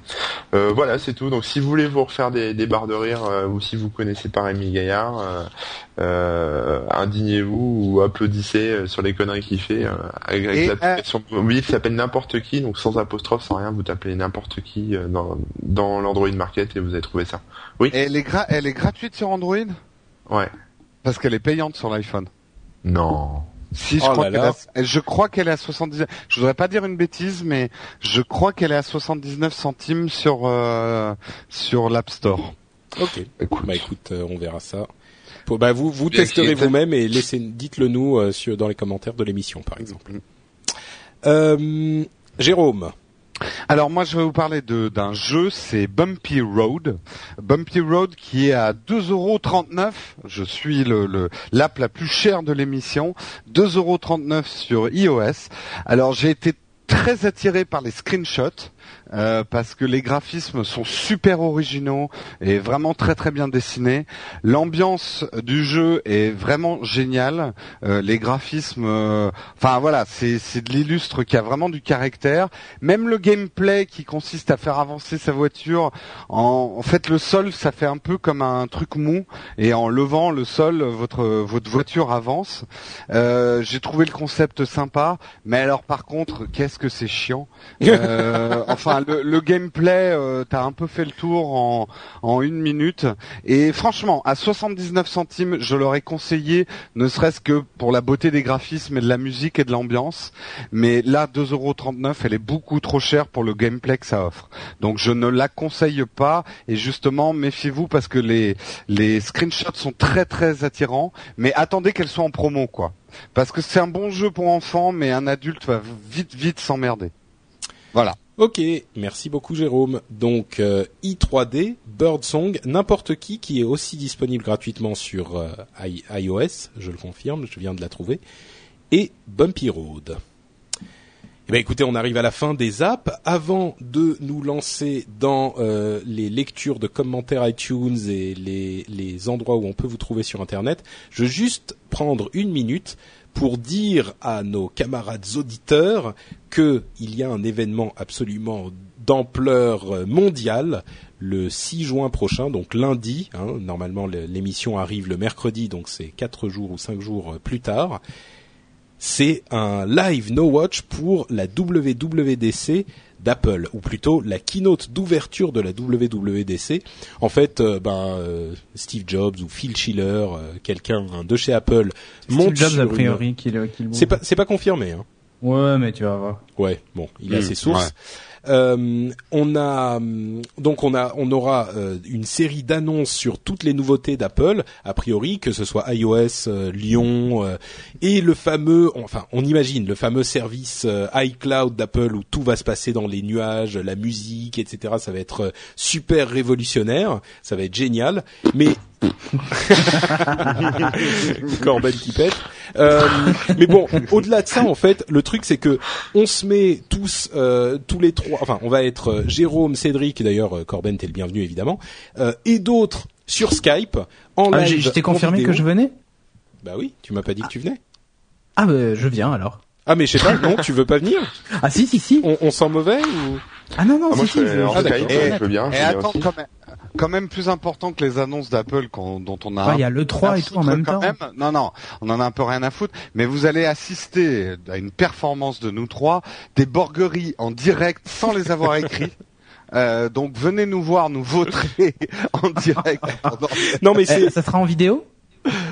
voilà, c'est tout. Donc si vous voulez vous refaire des, barres de rire euh, ou si vous connaissez pas Rémi Gaillard, euh, euh, indignez-vous ou applaudissez sur les conneries qu'il fait avec, l'application mobile qui s'appelle n'importe qui, donc sans apostrophe, sans rien, vous tapez n'importe qui dans, dans l'Android Market et vous allez trouver ça. Oui. elle est, elle est gratuite sur Android? Ouais. Parce qu'elle est payante sur l'iPhone. Non. Si, je, oh crois qu'elle je crois qu'elle est à 79. Je voudrais pas dire une bêtise, mais je crois qu'elle est à 79 centimes sur euh, sur l'App Store. Ok. Écoute. Bah écoute, euh, on verra ça. bah vous vous testerez vous-même et laissez, dites-le nous euh, sur dans les commentaires de l'émission par exemple. Euh, Jérôme. Alors moi je vais vous parler d'un jeu, c'est Bumpy Road. Bumpy Road qui est à 2,39€. Je suis le l'app la plus chère de l'émission. 2,39€ sur iOS. Alors j'ai été très attiré par les screenshots. Euh, parce que les graphismes sont super originaux et vraiment très très bien dessinés. L'ambiance du jeu est vraiment géniale. Euh, les graphismes, euh, enfin voilà, c'est c'est de l'illustre qui a vraiment du caractère. Même le gameplay qui consiste à faire avancer sa voiture, en, en fait le sol ça fait un peu comme un truc mou et en levant le sol votre votre voiture avance. J'ai trouvé le concept sympa, mais alors par contre qu'est-ce que c'est chiant. enfin le, gameplay, euh, t'as un peu fait le tour en, une minute. Et franchement, à 79 centimes, je l'aurais conseillé, ne serait-ce que pour la beauté des graphismes et de la musique et de l'ambiance. Mais là, 2,39€, elle est beaucoup trop chère pour le gameplay que ça offre. Donc je ne la conseille pas. Et justement, méfiez-vous parce que les, les screenshots sont très très attirants. Mais attendez qu'elle soit en promo, quoi. Parce que c'est un bon jeu pour enfants, mais un adulte va vite vite s'emmerder. Voilà. Ok, merci beaucoup Jérôme. Donc euh, i3D, Birdsong, n'importe qui qui est aussi disponible gratuitement sur euh, iOS, je le confirme, je viens de la trouver, et Bumpy Road. Eh ben, écoutez, on arrive à la fin des apps. Avant de nous lancer dans euh, les lectures de commentaires iTunes et les, les endroits où on peut vous trouver sur Internet, je veux juste prendre une minute pour dire à nos camarades auditeurs qu'il y a un événement absolument d'ampleur mondiale le 6 juin prochain, donc lundi. Hein, normalement, l'émission arrive le mercredi, donc c'est quatre jours ou cinq jours plus tard c'est un live no watch pour la WWDC d'Apple, ou plutôt la keynote d'ouverture de la WWDC. En fait, euh, ben euh, Steve Jobs ou Phil Schiller, euh, quelqu'un de chez Apple, Steve Jobs a priori C'est pas c'est pas confirmé. Hein. Ouais, mais tu vas voir. Ouais, bon, il a hmm, ses sources. On a donc on a on aura euh, une série d'annonces sur toutes les nouveautés d'Apple a priori que ce soit iOS, euh, Lyon et le fameux enfin on imagine le fameux service iCloud d'Apple où tout va se passer dans les nuages, la musique, etc. Ça va être super révolutionnaire, ça va être génial. Mais Corben qui pète. Euh, mais bon, au-delà de ça, en fait, le truc c'est que on se met tous, euh, tous les trois, enfin, on va être euh, Jérôme, Cédric, d'ailleurs euh, Corben, t'es le bienvenu évidemment, euh, et d'autres sur Skype en ah, live. J'étais confirmé que je venais? Bah oui, tu m'as pas dit que tu venais. Ah bah je viens alors. Ah mais je sais pas, non, tu veux pas venir? Ah si si si. On, on sent mauvais ou? Ah non non, ah, si, si, je, ah, je, veux bien. Et attends, quand même, quand même plus important que les annonces d'Apple dont on a. Il y a le 3 et tout en même temps. Même. Non non, on en a un peu rien à foutre. Mais vous allez assister à une performance de nous trois, des borgueries en direct sans les avoir écrits. Euh, donc venez nous voir, nous voter en direct. non mais c'est... ça sera en vidéo?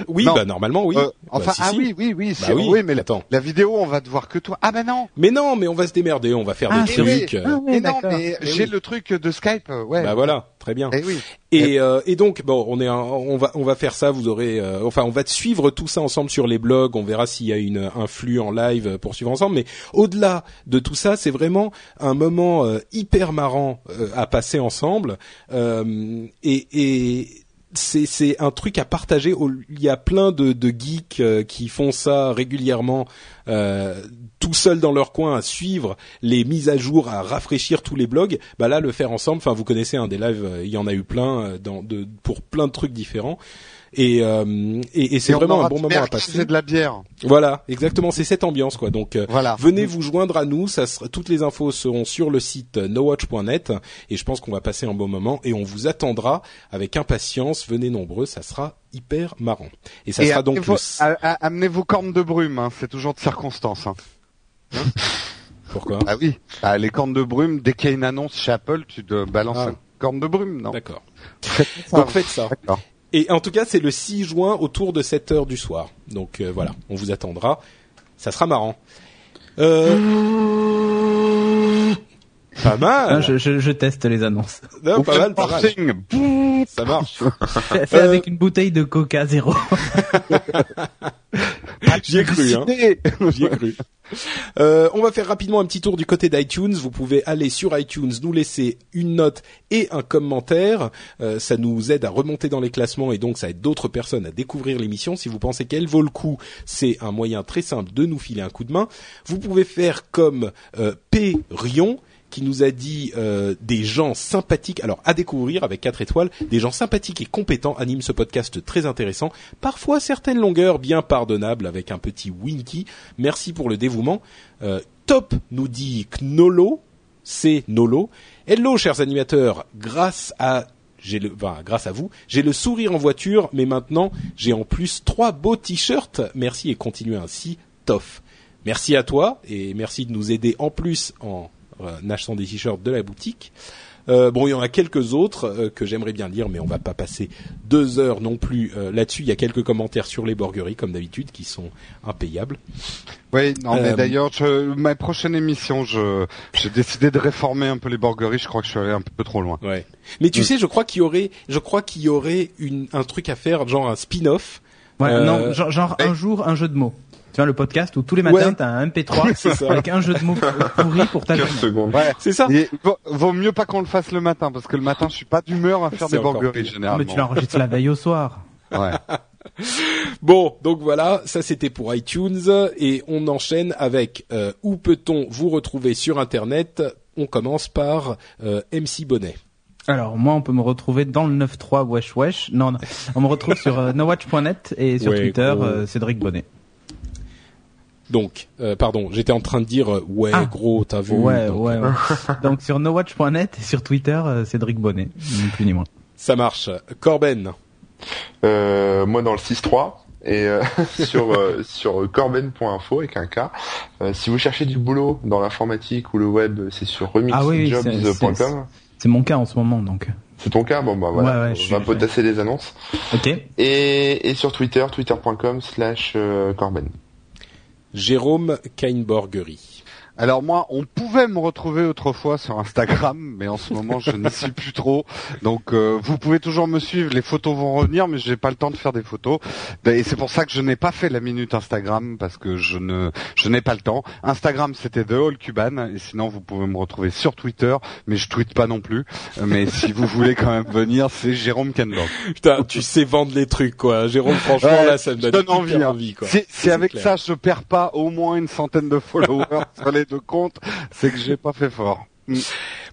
Oui, bah normalement oui. Euh, bah, enfin ah oui oui oui, bah, oui, oui mais attends. La, vidéo on va te voir que toi. Ah ben non. Mais non, mais on va se démerder, on va faire ah, des trucs. Ah, mais non, mais j'ai le truc de Skype, ouais. Bah voilà, très bien. Et oui. Et, euh, et donc bon, on est on va on va faire ça, vous aurez euh, enfin on va suivre tout ça ensemble sur les blogs, on verra s'il y a une un flux en live pour suivre ensemble mais au-delà de tout ça, c'est vraiment un moment hyper marrant à passer ensemble et et c'est un truc à partager. Il y a plein de, geeks euh, qui font ça régulièrement, euh, tout seuls dans leur coin, à suivre les mises à jour, à rafraîchir tous les blogs. Bah là, le faire ensemble. Enfin, vous connaissez un des lives, euh, il y en a eu plein pour plein de trucs différents. Et, euh, et, et c'est vraiment un bon moment à passer. C'est de la bière. Voilà, exactement, c'est cette ambiance quoi. Donc euh, voilà. venez vous joindre à nous, ça sera, toutes les infos seront sur le site nowatch.net et je pense qu'on va passer un bon moment et on vous attendra avec impatience. Venez nombreux, ça sera hyper marrant. Et ça sera donc amenez vos cornes de brume, hein, c'est toujours de circonstance. Hein. Pourquoi? Ah oui, ah, les cornes de brume, dès qu'il y a une annonce chez Apple, tu te balances ah. corne de brume, non? D'accord. Donc faites ça. Et en tout cas, c'est le 6 juin autour de 7 heures du soir. Donc euh, voilà, on vous attendra. Ça sera marrant. Euh... Pas mal. Ah, je, je, je, teste les annonces. Non, pas mal, pas mal. Ça marche. C'est euh... avec une bouteille de Coca zéro. J'y ai cru, hein. J'y ai cru. Euh, on va faire rapidement un petit tour du côté d'iTunes. Vous pouvez aller sur iTunes, nous laisser une note et un commentaire. Euh, ça nous aide à remonter dans les classements et donc ça aide d'autres personnes à découvrir l'émission. Si vous pensez qu'elle vaut le coup, c'est un moyen très simple de nous filer un coup de main. Vous pouvez faire comme euh, P. Rion qui nous a dit euh, des gens sympathiques, alors à découvrir avec quatre étoiles, des gens sympathiques et compétents animent ce podcast très intéressant, parfois certaines longueurs bien pardonnables avec un petit winky. Merci pour le dévouement. Euh, top nous dit Knolo, c'est Nolo. Hello chers animateurs, grâce à j'ai le, grâce à vous, j'ai le sourire en voiture, mais maintenant j'ai en plus trois beaux t-shirts. Merci et continuez ainsi, Toff. Merci à toi et merci de nous aider en plus en euh, achetant des t-shirts de la boutique. Euh, bon, il y en a quelques autres euh, que j'aimerais bien lire, mais on va pas passer deux heures non plus euh, là-dessus. Il y a quelques commentaires sur les borgueries, comme d'habitude, qui sont impayables. Oui, non, mais d'ailleurs, ma prochaine émission, je j'ai décidé de réformer un peu les borgueries. Je crois que je suis allé un peu trop loin. Ouais. Mais tu sais, je crois qu'il y aurait, je crois qu'il y aurait une, un truc à faire, genre un spin-off. Ouais, non, genre, genre un jour un jeu de mots tu vois le podcast où tous les matins tu as un MP3 avec un jeu de mots pourri pour ta seconde. Ouais, c'est ça. vaut, mieux pas qu'on le fasse le matin parce que le matin je suis pas d'humeur à faire des borgueries généralement. Mais tu l'enregistres la veille au soir. Ouais. bon, donc voilà, ça c'était pour iTunes et on enchaîne avec euh, où peut-on vous retrouver sur Internet? On commence par euh, MC Bonnet. Alors moi, on peut me retrouver dans le 93 wesh wesh. Non, non. on me retrouve sur euh, nowatch.net et sur Twitter Cédric Bonnet. Donc, pardon, j'étais en train de dire ouais ah. gros, t'as vu. Ouais, donc... ouais, ouais. donc sur nowatch.net et sur Twitter Cédric Bonnet, ni plus ni moins. Ça marche. Corben. Euh, moi dans le 6.3 et euh, sur euh, sur corben.info avec un K. si vous cherchez du boulot dans l'informatique ou le web, c'est sur remixjobs.com. Ah c'est mon cas en ce moment donc. C'est ton cas? Bon bah voilà, on va potasser les annonces. Ok. Et, et sur Twitter, twitter.com slash corben. Jérôme Kainborgery. Alors moi, on pouvait me retrouver autrefois sur Instagram, mais en ce moment, je n'y suis plus trop. Donc, euh, vous pouvez toujours me suivre. Les photos vont revenir, mais j'ai pas le temps de faire des photos. Et c'est pour ça que je n'ai pas fait la minute Instagram parce que je ne, je n'ai pas le temps. Instagram, c'était The All Cuban, et sinon, vous pouvez me retrouver sur Twitter, mais je tweete pas non plus. Mais si vous voulez quand même venir, c'est Jérôme Kendall. Putain, tu sais vendre les trucs, quoi. Jérôme, franchement, là, ça me donne, envie, hein. envie, quoi. Si, avec ça, je perds pas au moins une centaine de followers sur les de compte, c'est que j'ai pas fait fort. Mm.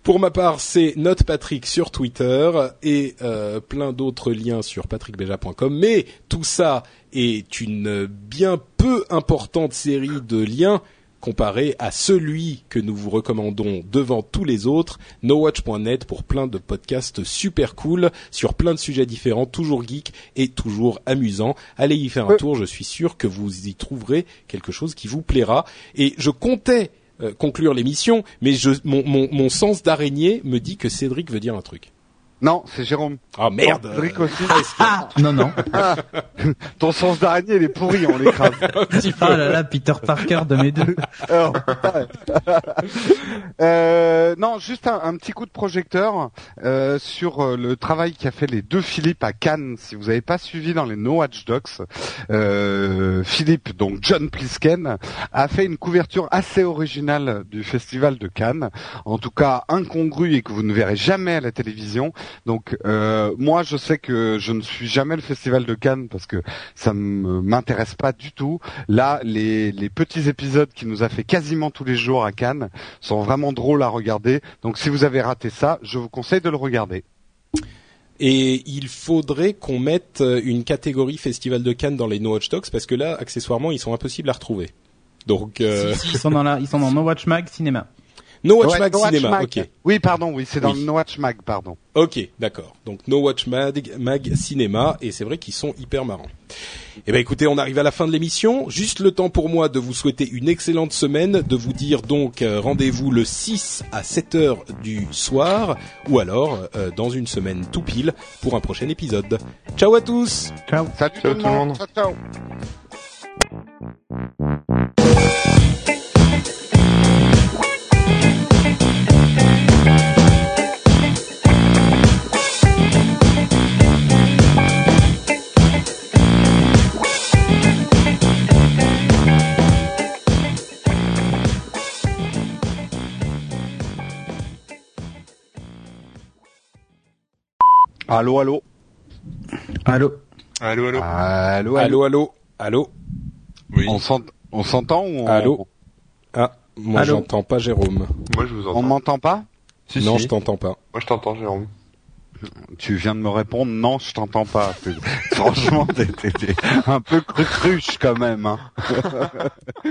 Pour ma part, c'est Note Patrick sur Twitter et euh, plein d'autres liens sur patrickbeja.com. Mais tout ça est une bien peu importante série de liens comparé à celui que nous vous recommandons devant tous les autres, nowatch.net pour plein de podcasts super cool sur plein de sujets différents, toujours geek et toujours amusant. Allez y faire un tour, je suis sûr que vous y trouverez quelque chose qui vous plaira. Et je comptais conclure l'émission, mais je, mon, mon, mon sens d'araignée me dit que Cédric veut dire un truc. Non, c'est Jérôme. Ah merde. Aussi. Ah, non non. Ton sens d'araignée il est pourri, on l'écrase. ah là là, Peter Parker de mes deux. euh, non, juste un, un, petit coup de projecteur euh, sur euh, le travail qu'a fait les deux Philippe à Cannes. Si vous n'avez pas suivi dans les No Watch Docs, euh, Philippe, donc John Plisken, a fait une couverture assez originale du festival de Cannes. En tout cas, incongrue et que vous ne verrez jamais à la télévision donc euh, moi je sais que je ne suis jamais le festival de Cannes parce que ça ne m'intéresse pas du tout. Là les, les petits épisodes qui nous a fait quasiment tous les jours à Cannes sont vraiment drôles à regarder. Donc si vous avez raté ça, je vous conseille de le regarder. Et il faudrait qu'on mette une catégorie Festival de Cannes dans les No Watch Talks parce que là, accessoirement, ils sont impossibles à retrouver. Donc, euh... ils sont dans la, ils sont dans No Watch Mag Cinéma. No Watch Mag Cinéma, ok. Oui, pardon, oui, c'est dans le No Watch Mag, pardon. Ok, d'accord. Donc No Watch Mag, Mag Cinéma, et c'est vrai qu'ils sont hyper marrants. Eh ben écoutez, on arrive à la fin de l'émission. Juste le temps pour moi de vous souhaiter une excellente semaine, de vous dire donc euh, rendez-vous le 6 à 7 heures du soir, ou alors euh, dans une semaine tout pile pour un prochain épisode. Ciao à tous. Ciao. Salut tout le monde. Ciao, ciao. Allô, allô. Allô. Allô, allô. Allô, allô, allô. Allô. Oui. On s'entend ou on... Allô. Ah, moi j'entends pas Jérôme. Moi je vous entends. On m'entend pas? Non, je t'entends pas. Moi je t'entends Jérôme. Tu viens de me répondre non, je t'entends pas. Franchement, t'es un peu cruche quand même. Hein.